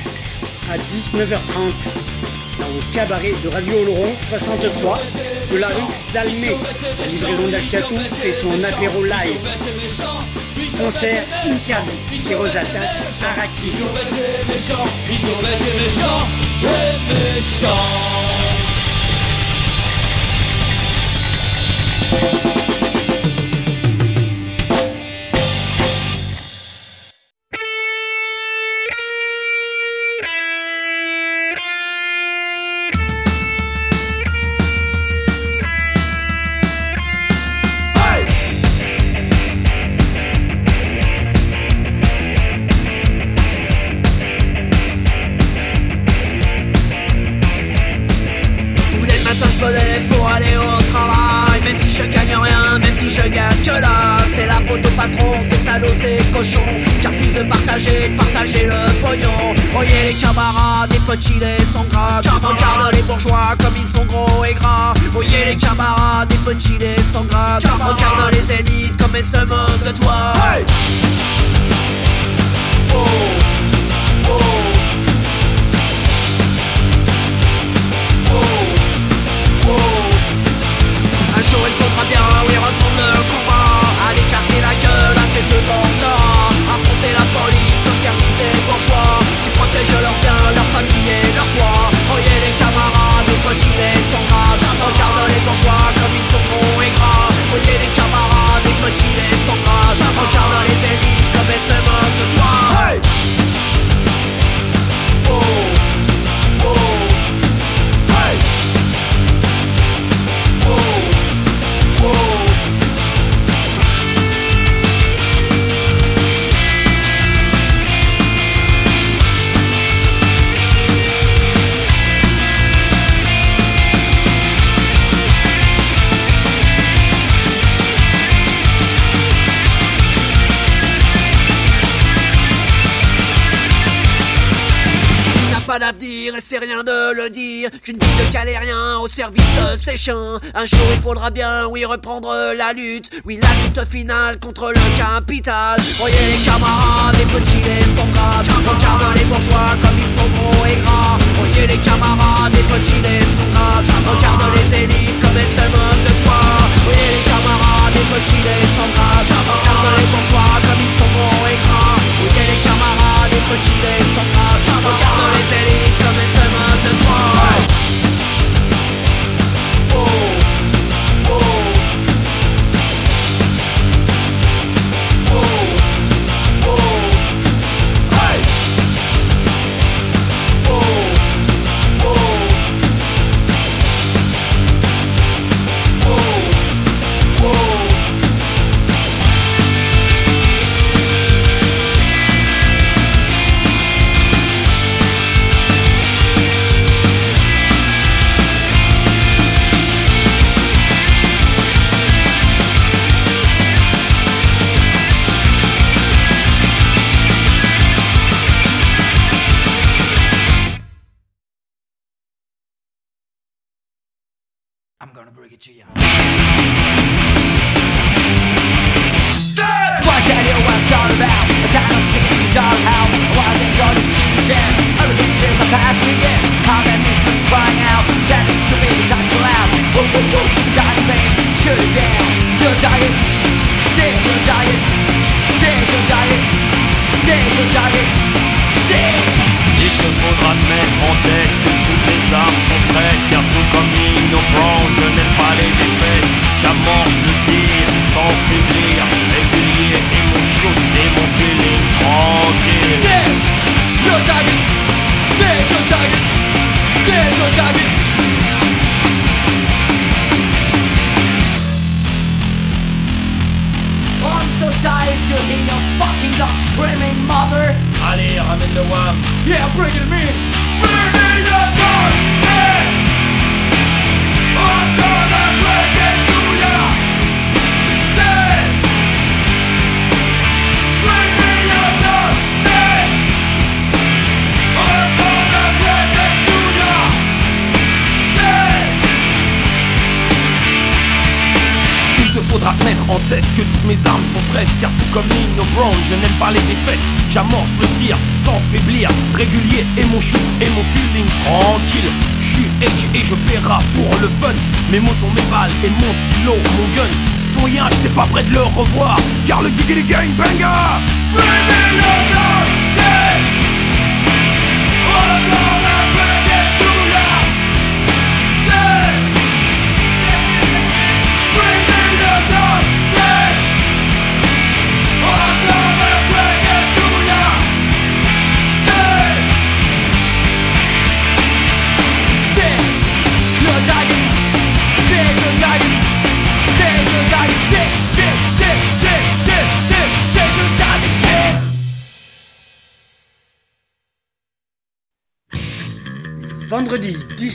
Speaker 1: à 19h30 dans le cabaret de Radio Oloron 63 de la rue d'Almé. La livraison d'Ashkatou fait son apéro live. Concert, interview, Cyrose Attack, Araki.
Speaker 13: Bien, oui, reprendre la lutte. Oui, la lutte finale contre le capital. Voyez camarades,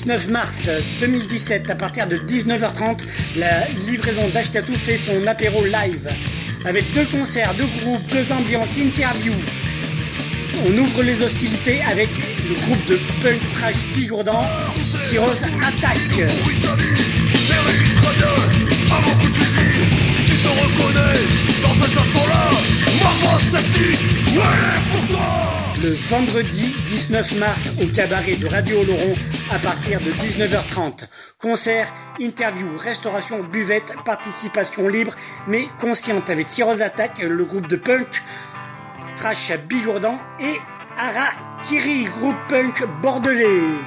Speaker 1: 19 mars 2017, à partir de 19h30, la livraison d'Ashkatu fait son apéro live. Avec deux concerts, deux groupes, deux ambiances, interviews. On ouvre les hostilités avec le groupe de punk trash bigourdan, Cyrose
Speaker 12: Attaque. Dans cette chanson-là, ma sceptique, pour toi
Speaker 1: le vendredi 19 mars au cabaret de Radio Oloron à partir de 19h30. Concerts, interviews, restauration, buvette, participation libre mais consciente avec Tyros Attack, le groupe de punk, Trash à Bigourdan et Harakiri, groupe punk bordelais.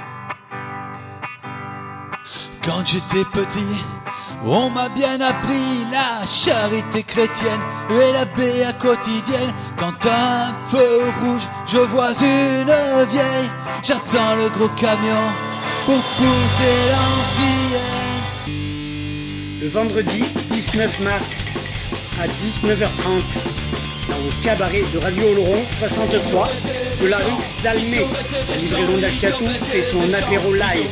Speaker 9: Quand j'étais petit, on m'a bien appris la charité chrétienne et la béa quotidienne. Quand un feu rouge, je vois une vieille. J'attends le gros camion pour pousser l'ancienne.
Speaker 1: Le vendredi 19 mars à 19h30 dans le cabaret de Radio Oloron 63 de la rue d'Almé. La livraison d'Ashkatou fait son apéro live.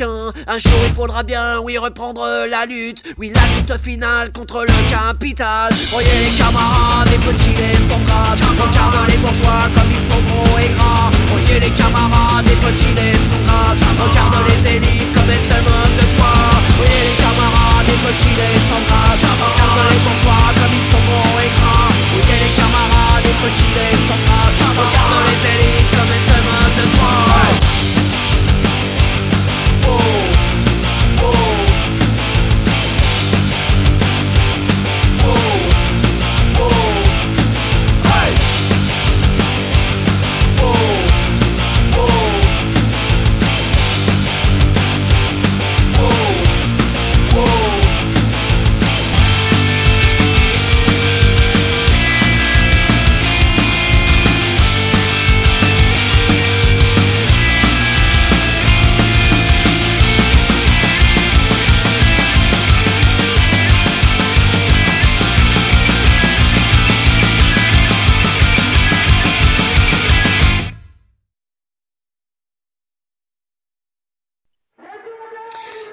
Speaker 8: Un jour il faudra bien, oui, reprendre la
Speaker 13: lutte. Oui, la lutte finale contre le capital. Voyez les camarades, les petits, les gras. Regarde les bourgeois comme ils sont gros et gras. Voyez les camarades, les petits, les gras. Regarde les élites comme elles se moquent de toi. Voyez les camarades, les petits, les gras. Regarde les bourgeois comme ils sont gros et gras. Voyez les camarades, les petits, les gras. Regarde les élites comme elles se moquent de toi. Oh,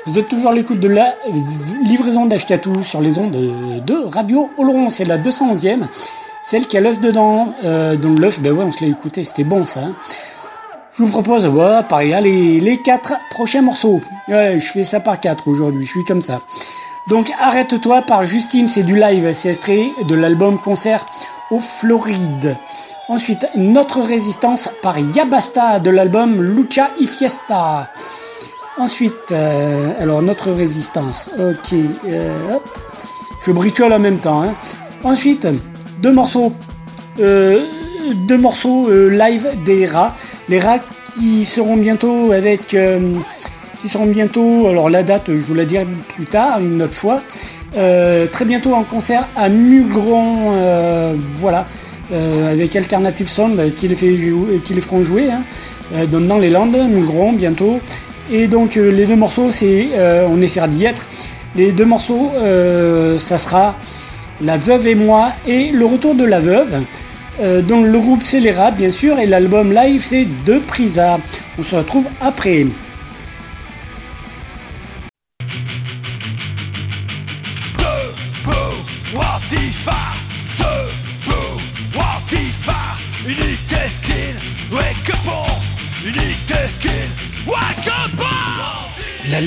Speaker 1: Vous êtes toujours à l'écoute de la livraison d'Ashkatou sur les ondes de Radio Oloron. C'est la 211e, celle qui a l'œuf dedans. Euh, donc l'œuf, ben ouais, on se l'a écouté, c'était bon ça. Je vous propose, ouais, pareil, allez, les quatre prochains morceaux. Ouais, je fais ça par quatre aujourd'hui, je suis comme ça. Donc arrête-toi par Justine, c'est du live, c'est extrait de l'album concert au Floride. Ensuite, Notre Résistance par Yabasta de l'album Lucha y Fiesta. Ensuite, euh, alors notre résistance. Ok, euh, hop. Je bricole en même temps. hein. Ensuite, deux morceaux. Euh, deux morceaux euh, live des rats. Les rats qui seront bientôt avec. euh, qui seront bientôt. Alors la date, je vous la dirai plus tard, une autre fois. Euh, très bientôt en concert à Mugron. voilà. euh, avec Alternative Sound qui les, fait qui les feront jouer hein, dans les Landes, Mugron bientôt. Et donc euh, les deux morceaux, c'est, euh, on essaiera d'y être. Les deux morceaux, euh, ça sera La Veuve et moi et Le Retour de la Veuve. Donc le groupe c'est les bien sûr et l'album live c'est De Prisa. On se retrouve après.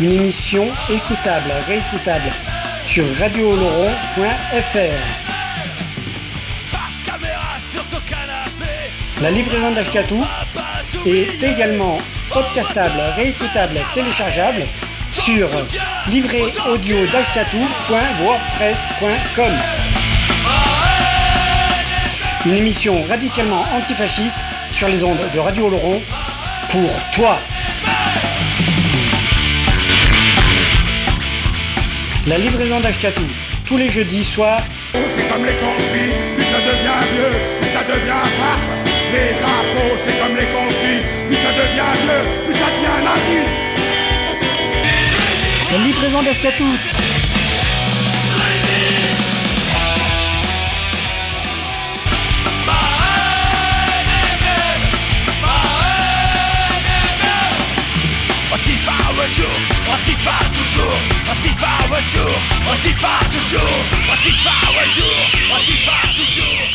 Speaker 1: Une émission écoutable, réécoutable sur radiooloron.fr. La livraison d'Ashkatou est également podcastable, réécoutable, téléchargeable sur livréaudio.wordpress.com. Une émission radicalement antifasciste sur les ondes de Radio Oloron pour toi. La livraison d'Ashkatou, tous les jeudis soirs
Speaker 12: C'est comme les conspires, plus ça devient vieux, plus ça devient farf. Les impôts, c'est comme les conspires, plus ça devient vieux, plus ça devient nazi.
Speaker 1: La livraison d'Ashkatou.
Speaker 12: Antifa, monsieur, Antifa toujours, Antifa un jour, Antifa toujours, Antifa un jour, Antifa toujours, Antifa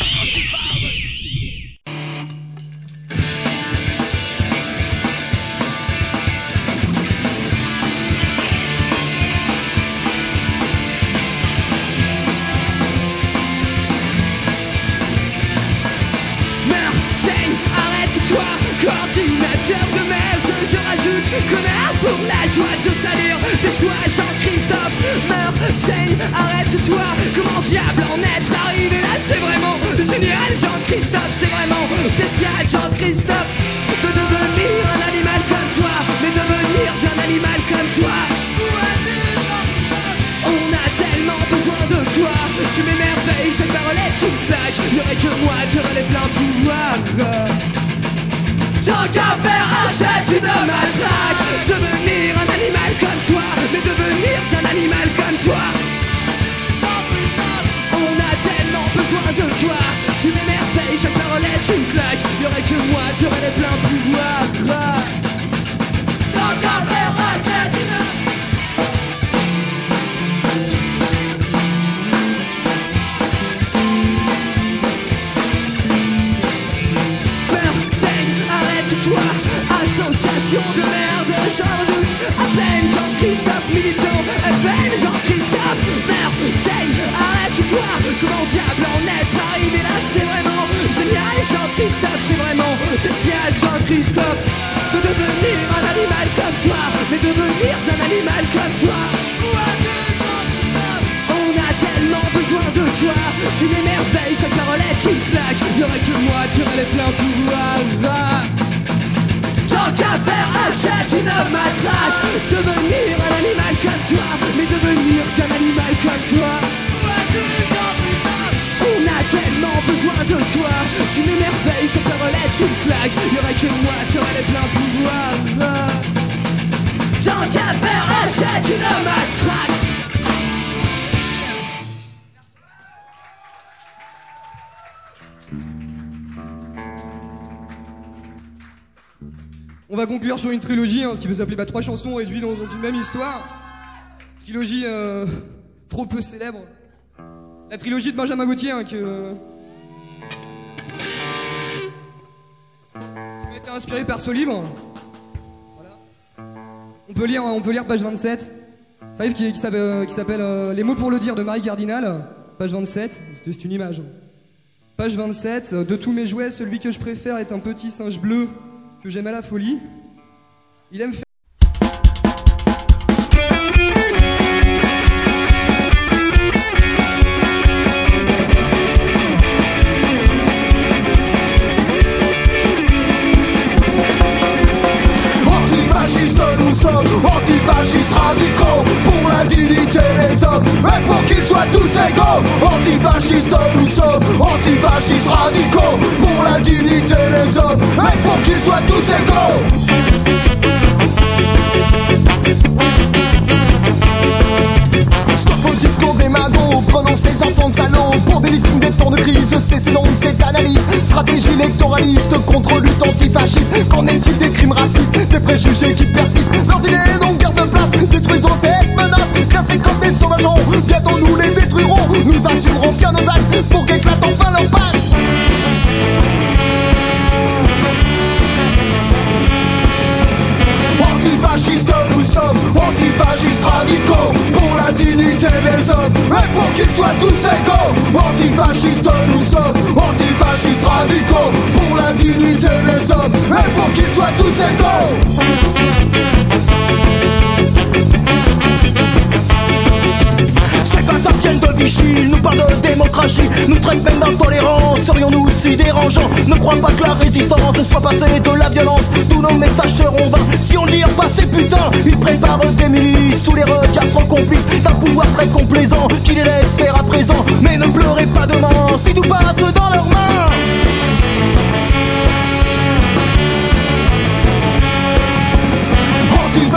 Speaker 14: Connard pour la joie de salir Des choix Jean-Christophe. Meurs, saigne, arrête-toi. Comment diable en être arrivé là? C'est vraiment génial Jean-Christophe C'est vraiment bestial Jean-Christophe. De devenir un animal comme toi Mais devenir d'un animal comme toi. On a tellement besoin de toi. Tu m'émerveilles, chaque parole est une claque Y'aurait que moi, tu aurais les pleins pouvoirs Tant qu'à faire, achète une matraque. Devenir un animal comme toi Mais devenir un animal comme toi. On a tellement besoin de toi. Tu m'émerveilles, chaque parole est une claque Y'aurait que moi, tu aurais les pleins pouvoirs j'en doute À peine Jean-Christophe militant FN Jean-Christophe Meurs, saigne, arrête-toi Comment diable en être arrivé là C'est vraiment génial Jean-Christophe C'est vraiment bestial Jean-Christophe De devenir un animal comme toi Mais devenir d'un animal comme toi. On a tellement besoin de toi Tu m'émerveilles, chaque parole est une claque Y'aurait que moi, tu aurais les pleins pouvoirs. Tant qu'à faire, achète une matraque Devenir un animal comme toi Mais devenir qu'un animal comme toi. On a tellement besoin de toi. Tu m'émerveilles, chaque parole est une claque. Y'aurait que moi, tu aurais les pleins pouvoirs. Tant qu'à faire, achète une matraque
Speaker 15: On va conclure sur une trilogie, hein, ce qui peut s'appeler bah, trois chansons réduites dans, dans une même histoire. Trilogie euh, trop peu célèbre. La trilogie de Benjamin Gauthier, hein, que. qui m'a été inspiré par ce livre. On peut lire, on peut lire page 27. C'est un livre qui, s'appelle, euh, euh, Les mots pour le dire de Marie Cardinal. Page 27. C'est une image. Page 27. euh, De tous mes jouets, celui que je préfère est un petit singe bleu que j'aime à la folie? Il aime faire.
Speaker 12: Électoraliste contre lutte antifasciste Qu'en est-il des crimes racistes, des préjugés qui persistent Leurs idées n'ont guère de place, détruisons cette menace Classés comme des sauvageons, bientôt nous les détruirons Nous assumerons bien nos actes pour qu'éclate enfin leur antifascistes radicaux Pour la dignité des hommes. Et pour qu'ils soient tous égaux Antifascistes nous sommes, antifascistes radicaux Pour la dignité des hommes. Et pour qu'ils soient tous égaux
Speaker 16: Nous parlent de démocratie, nous traitent même d'intolérance. Serions-nous si dérangeants? Ne crois pas que la résistance soit passée de la violence. Tous nos messages seront vains si on lit pas ces putains. Ils préparent des milices sous les regards trop complices d'un pouvoir très complaisant qui les laisse faire à présent. Mais ne pleurez pas demain si tout passe dans leurs mains.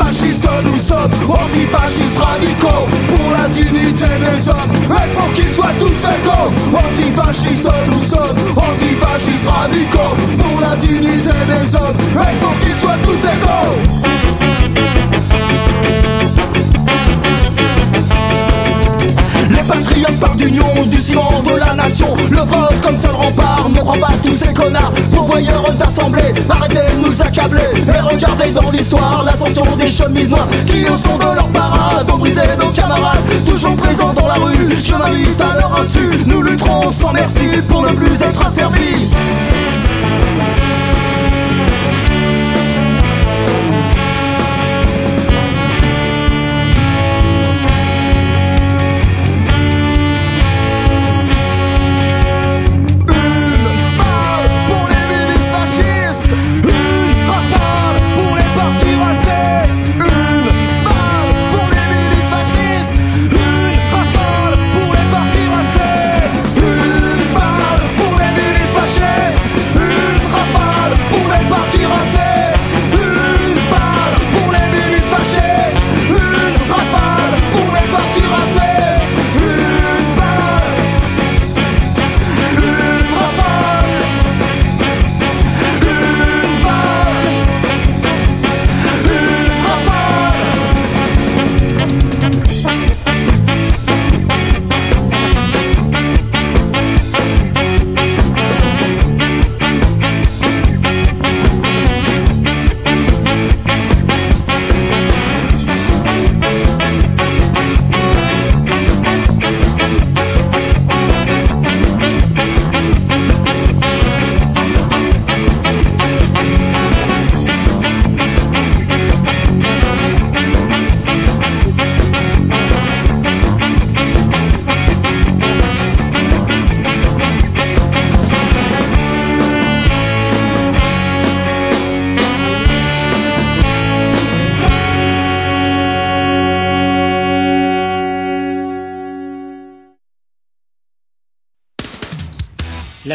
Speaker 12: Antifascistes nous sommes, antifascistes radicaux Pour la dignité des hommes. Et pour qu'ils soient tous égaux Antifascistes nous sommes, antifascistes radicaux Pour la dignité des hommes. Et pour qu'ils soient tous égaux patriote part d'union, du ciment de la nation.
Speaker 16: Le vote comme seul rempart, ne crois pas tous ces connards, pourvoyeurs d'assemblée. Arrêtez de nous accabler et regardez dans l'histoire l'ascension des chemises noires qui, au son de leur parade, ont brisé nos camarades. Toujours présents dans la rue, je m'invite à leur insu. Nous lutterons sans merci pour ne plus être asservis.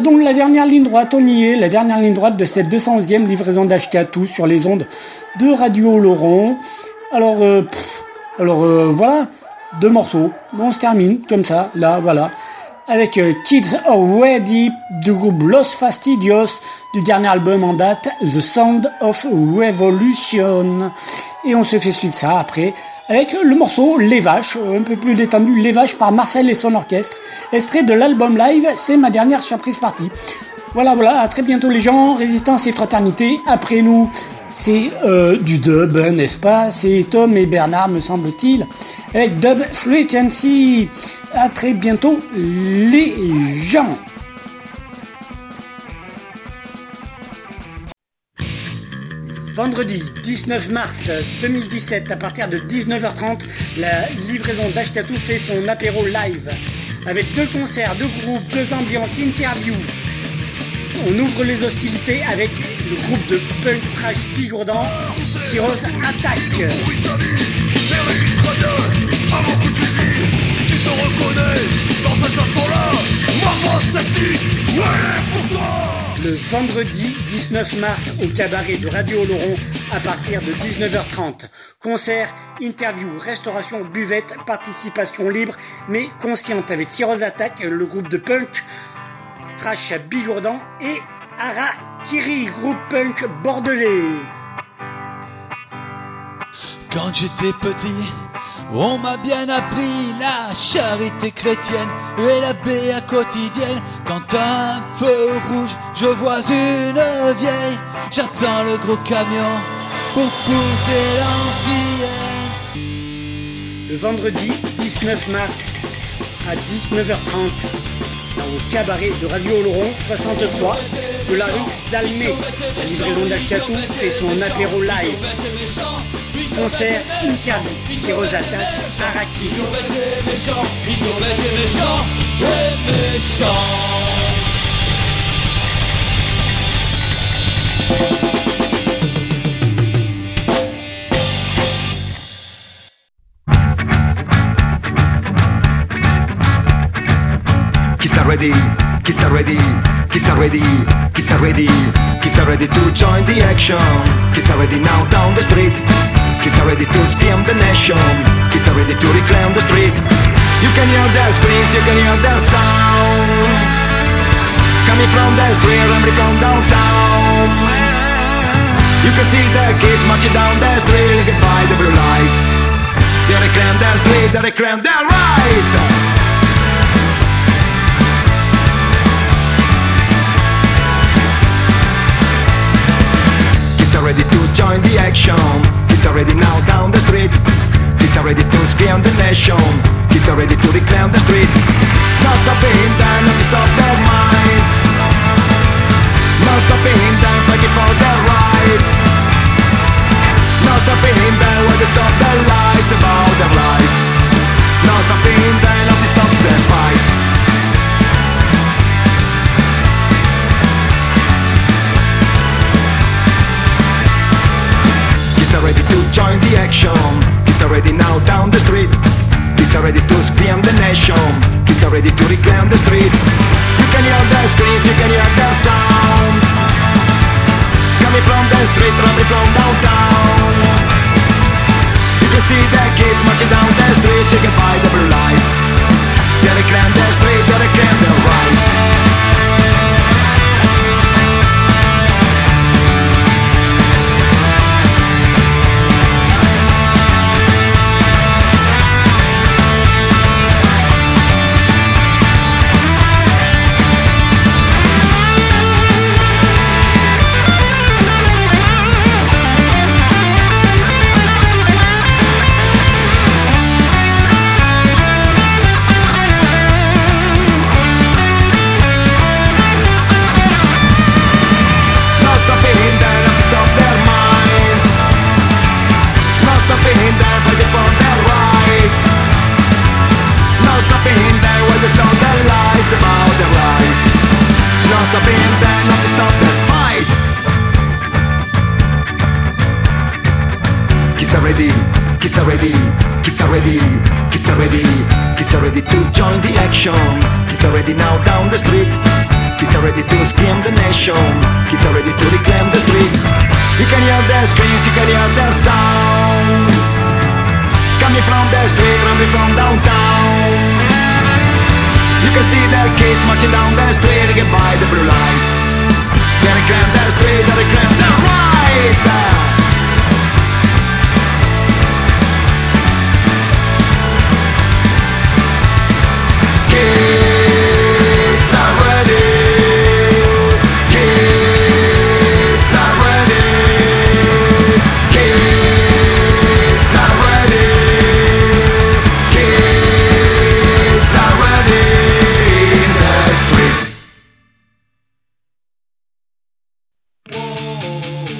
Speaker 1: donc la dernière ligne droite, on y est, la dernière ligne droite de cette 211e livraison d'Ashkatou sur les ondes de Radio Laurent. Alors, euh, pff, alors euh, voilà, deux morceaux. On se termine comme ça, là, voilà. Avec euh, Kids Already du groupe Los Fastidios du dernier album en date, The Sound of Revolution. Et on se fait suivre ça après avec le morceau Les Vaches, un peu plus détendu, Les Vaches par Marcel et son orchestre, extrait de l'album live, c'est ma dernière surprise partie. Voilà, voilà, à très bientôt les gens, résistance et fraternité, après nous, c'est euh, du dub, n'est-ce pas? C'est Tom et Bernard, me semble-t-il, avec Dub Frequency. À très bientôt les gens. Vendredi 19 mars 2017, à partir de 19h30, la livraison d'Ashkatou fait son apéro live. Avec deux concerts, deux groupes, deux ambiances, interviews. On ouvre les hostilités avec le groupe de punk trash bigourdant, Cyrose
Speaker 12: reconnais dans chanson-là, pour toi
Speaker 1: le vendredi 19 mars au cabaret de Radio Oloron à partir de 19h30. Concert, interview, restauration, buvette, participation libre mais consciente avec Cyrose Attack, le groupe de punk, Trash Bigourdan et Arakiri, groupe punk bordelais.
Speaker 9: Quand j'étais petit, on m'a bien appris la charité chrétienne et la béa quotidienne. Quand un feu rouge, je vois une vieille, j'attends le gros camion pour pousser l'ancienne.
Speaker 1: Le vendredi 19 mars à 19h30 dans le cabaret de Radio Oloron 63 de la rue d'Almé. La livraison d'Ashkatou fait son apéro live. Concert, interview, Cyrose Attack, Araki.
Speaker 17: Kids are ready, kids are ready, kids are ready, kids are ready, kids are ready to join the action. Kids are ready now down the street. Kids are ready to scream the nation. Kids are ready to reclaim the street. You can hear their screams, you can hear their sound. Coming from the street, running from downtown. You can see the kids marching down the street, by the blue lights. They reclaim their street, they reclaim their rights. Kids are ready to join the action. Kids are ready now down the street. Kids are ready to scream the nation. Kids are ready to reclaim the street. No stopping them, nothing stops their minds. No stopping them, fighting for their rights. No stopping them, when they stop their lies about their life. No stopping them, nothing stops their fight. Ready to join the action. Kids are ready now down the street. Kids are ready to scream the nation. Kids are ready to reclaim the street. You can hear the screams, you can hear the sound. Coming from the street, running from downtown. You can see the kids marching down the street, singing by the blue lights. They reclaim the street, they reclaim their rights. Join the action. Kids are ready now down the street. He's already to scream the nation. Kids are ready to reclaim the street. You can hear their screams, you can hear their sound. Coming from the street, coming from downtown. You can see the kids marching down the street get by the blue lights. They reclaim the street, they reclaim the rise.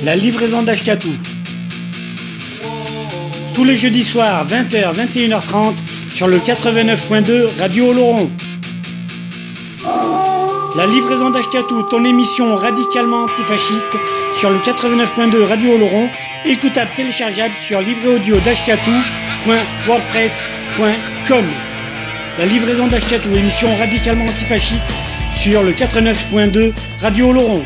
Speaker 18: La livraison d'Ashkatou. Tous les jeudis soirs, 20h, 21h30, sur le 89.2 Radio Oloron. La livraison d'Ashkatou, ton émission radicalement antifasciste, sur le 89.2 Radio Oloron, écoutable téléchargeable sur livréaudio.wordpress.com. La livraison d'Ashkatou, émission radicalement antifasciste, sur le 89.2 Radio Oloron.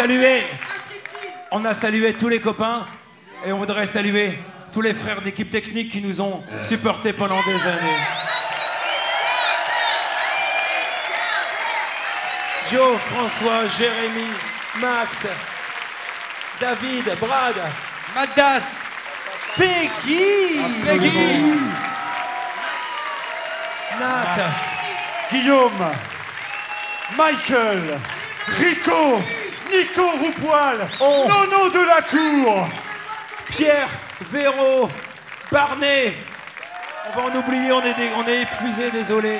Speaker 19: Salué, on a salué tous les copains et on voudrait saluer tous les frères d'équipe technique qui nous ont supportés pendant des années. Joe, François, Jérémy, Max, David, Brad,
Speaker 20: Madas,
Speaker 19: Peggy,
Speaker 20: Peggy.
Speaker 19: Nat,
Speaker 18: Guillaume, Michael, Rico, Nico Roupoil, Nono de la Cour,
Speaker 19: Pierre, Véro, Barnet. On va en oublier, on est, dé- on est épuisé, désolé.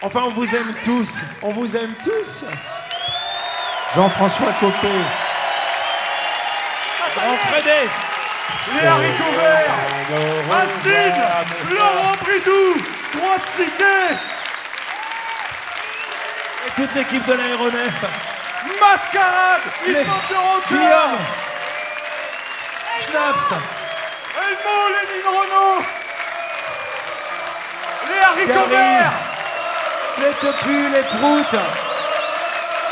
Speaker 19: Enfin, on vous aime tous. On vous aime tous.
Speaker 18: Jean-François Copé,
Speaker 19: Fredé.
Speaker 18: les haricots verts, Astine, Laurent Bridou, Droite Cité,
Speaker 19: Et toute l'équipe de l'aéronef.
Speaker 18: Mascarade, ils
Speaker 19: Les-
Speaker 18: monteront encore.
Speaker 19: Guillaume. Schnaps.
Speaker 18: Elmo, Lénine Renault, les haricots verts,
Speaker 19: Les topus, les proutes.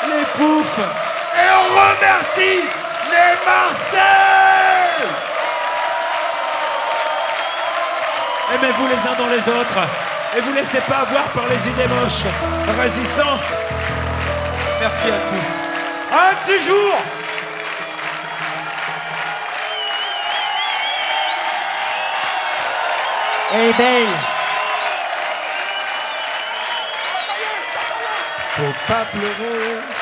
Speaker 19: Les poufs.
Speaker 18: et on remercie les Marseillais.
Speaker 19: Aimez-vous les uns dans les autres. Et vous laissez pas avoir par les idées moches. Résistance. Merci à tous.
Speaker 18: Un de ces jours,
Speaker 19: Eh ben.
Speaker 18: faut pas pleurer.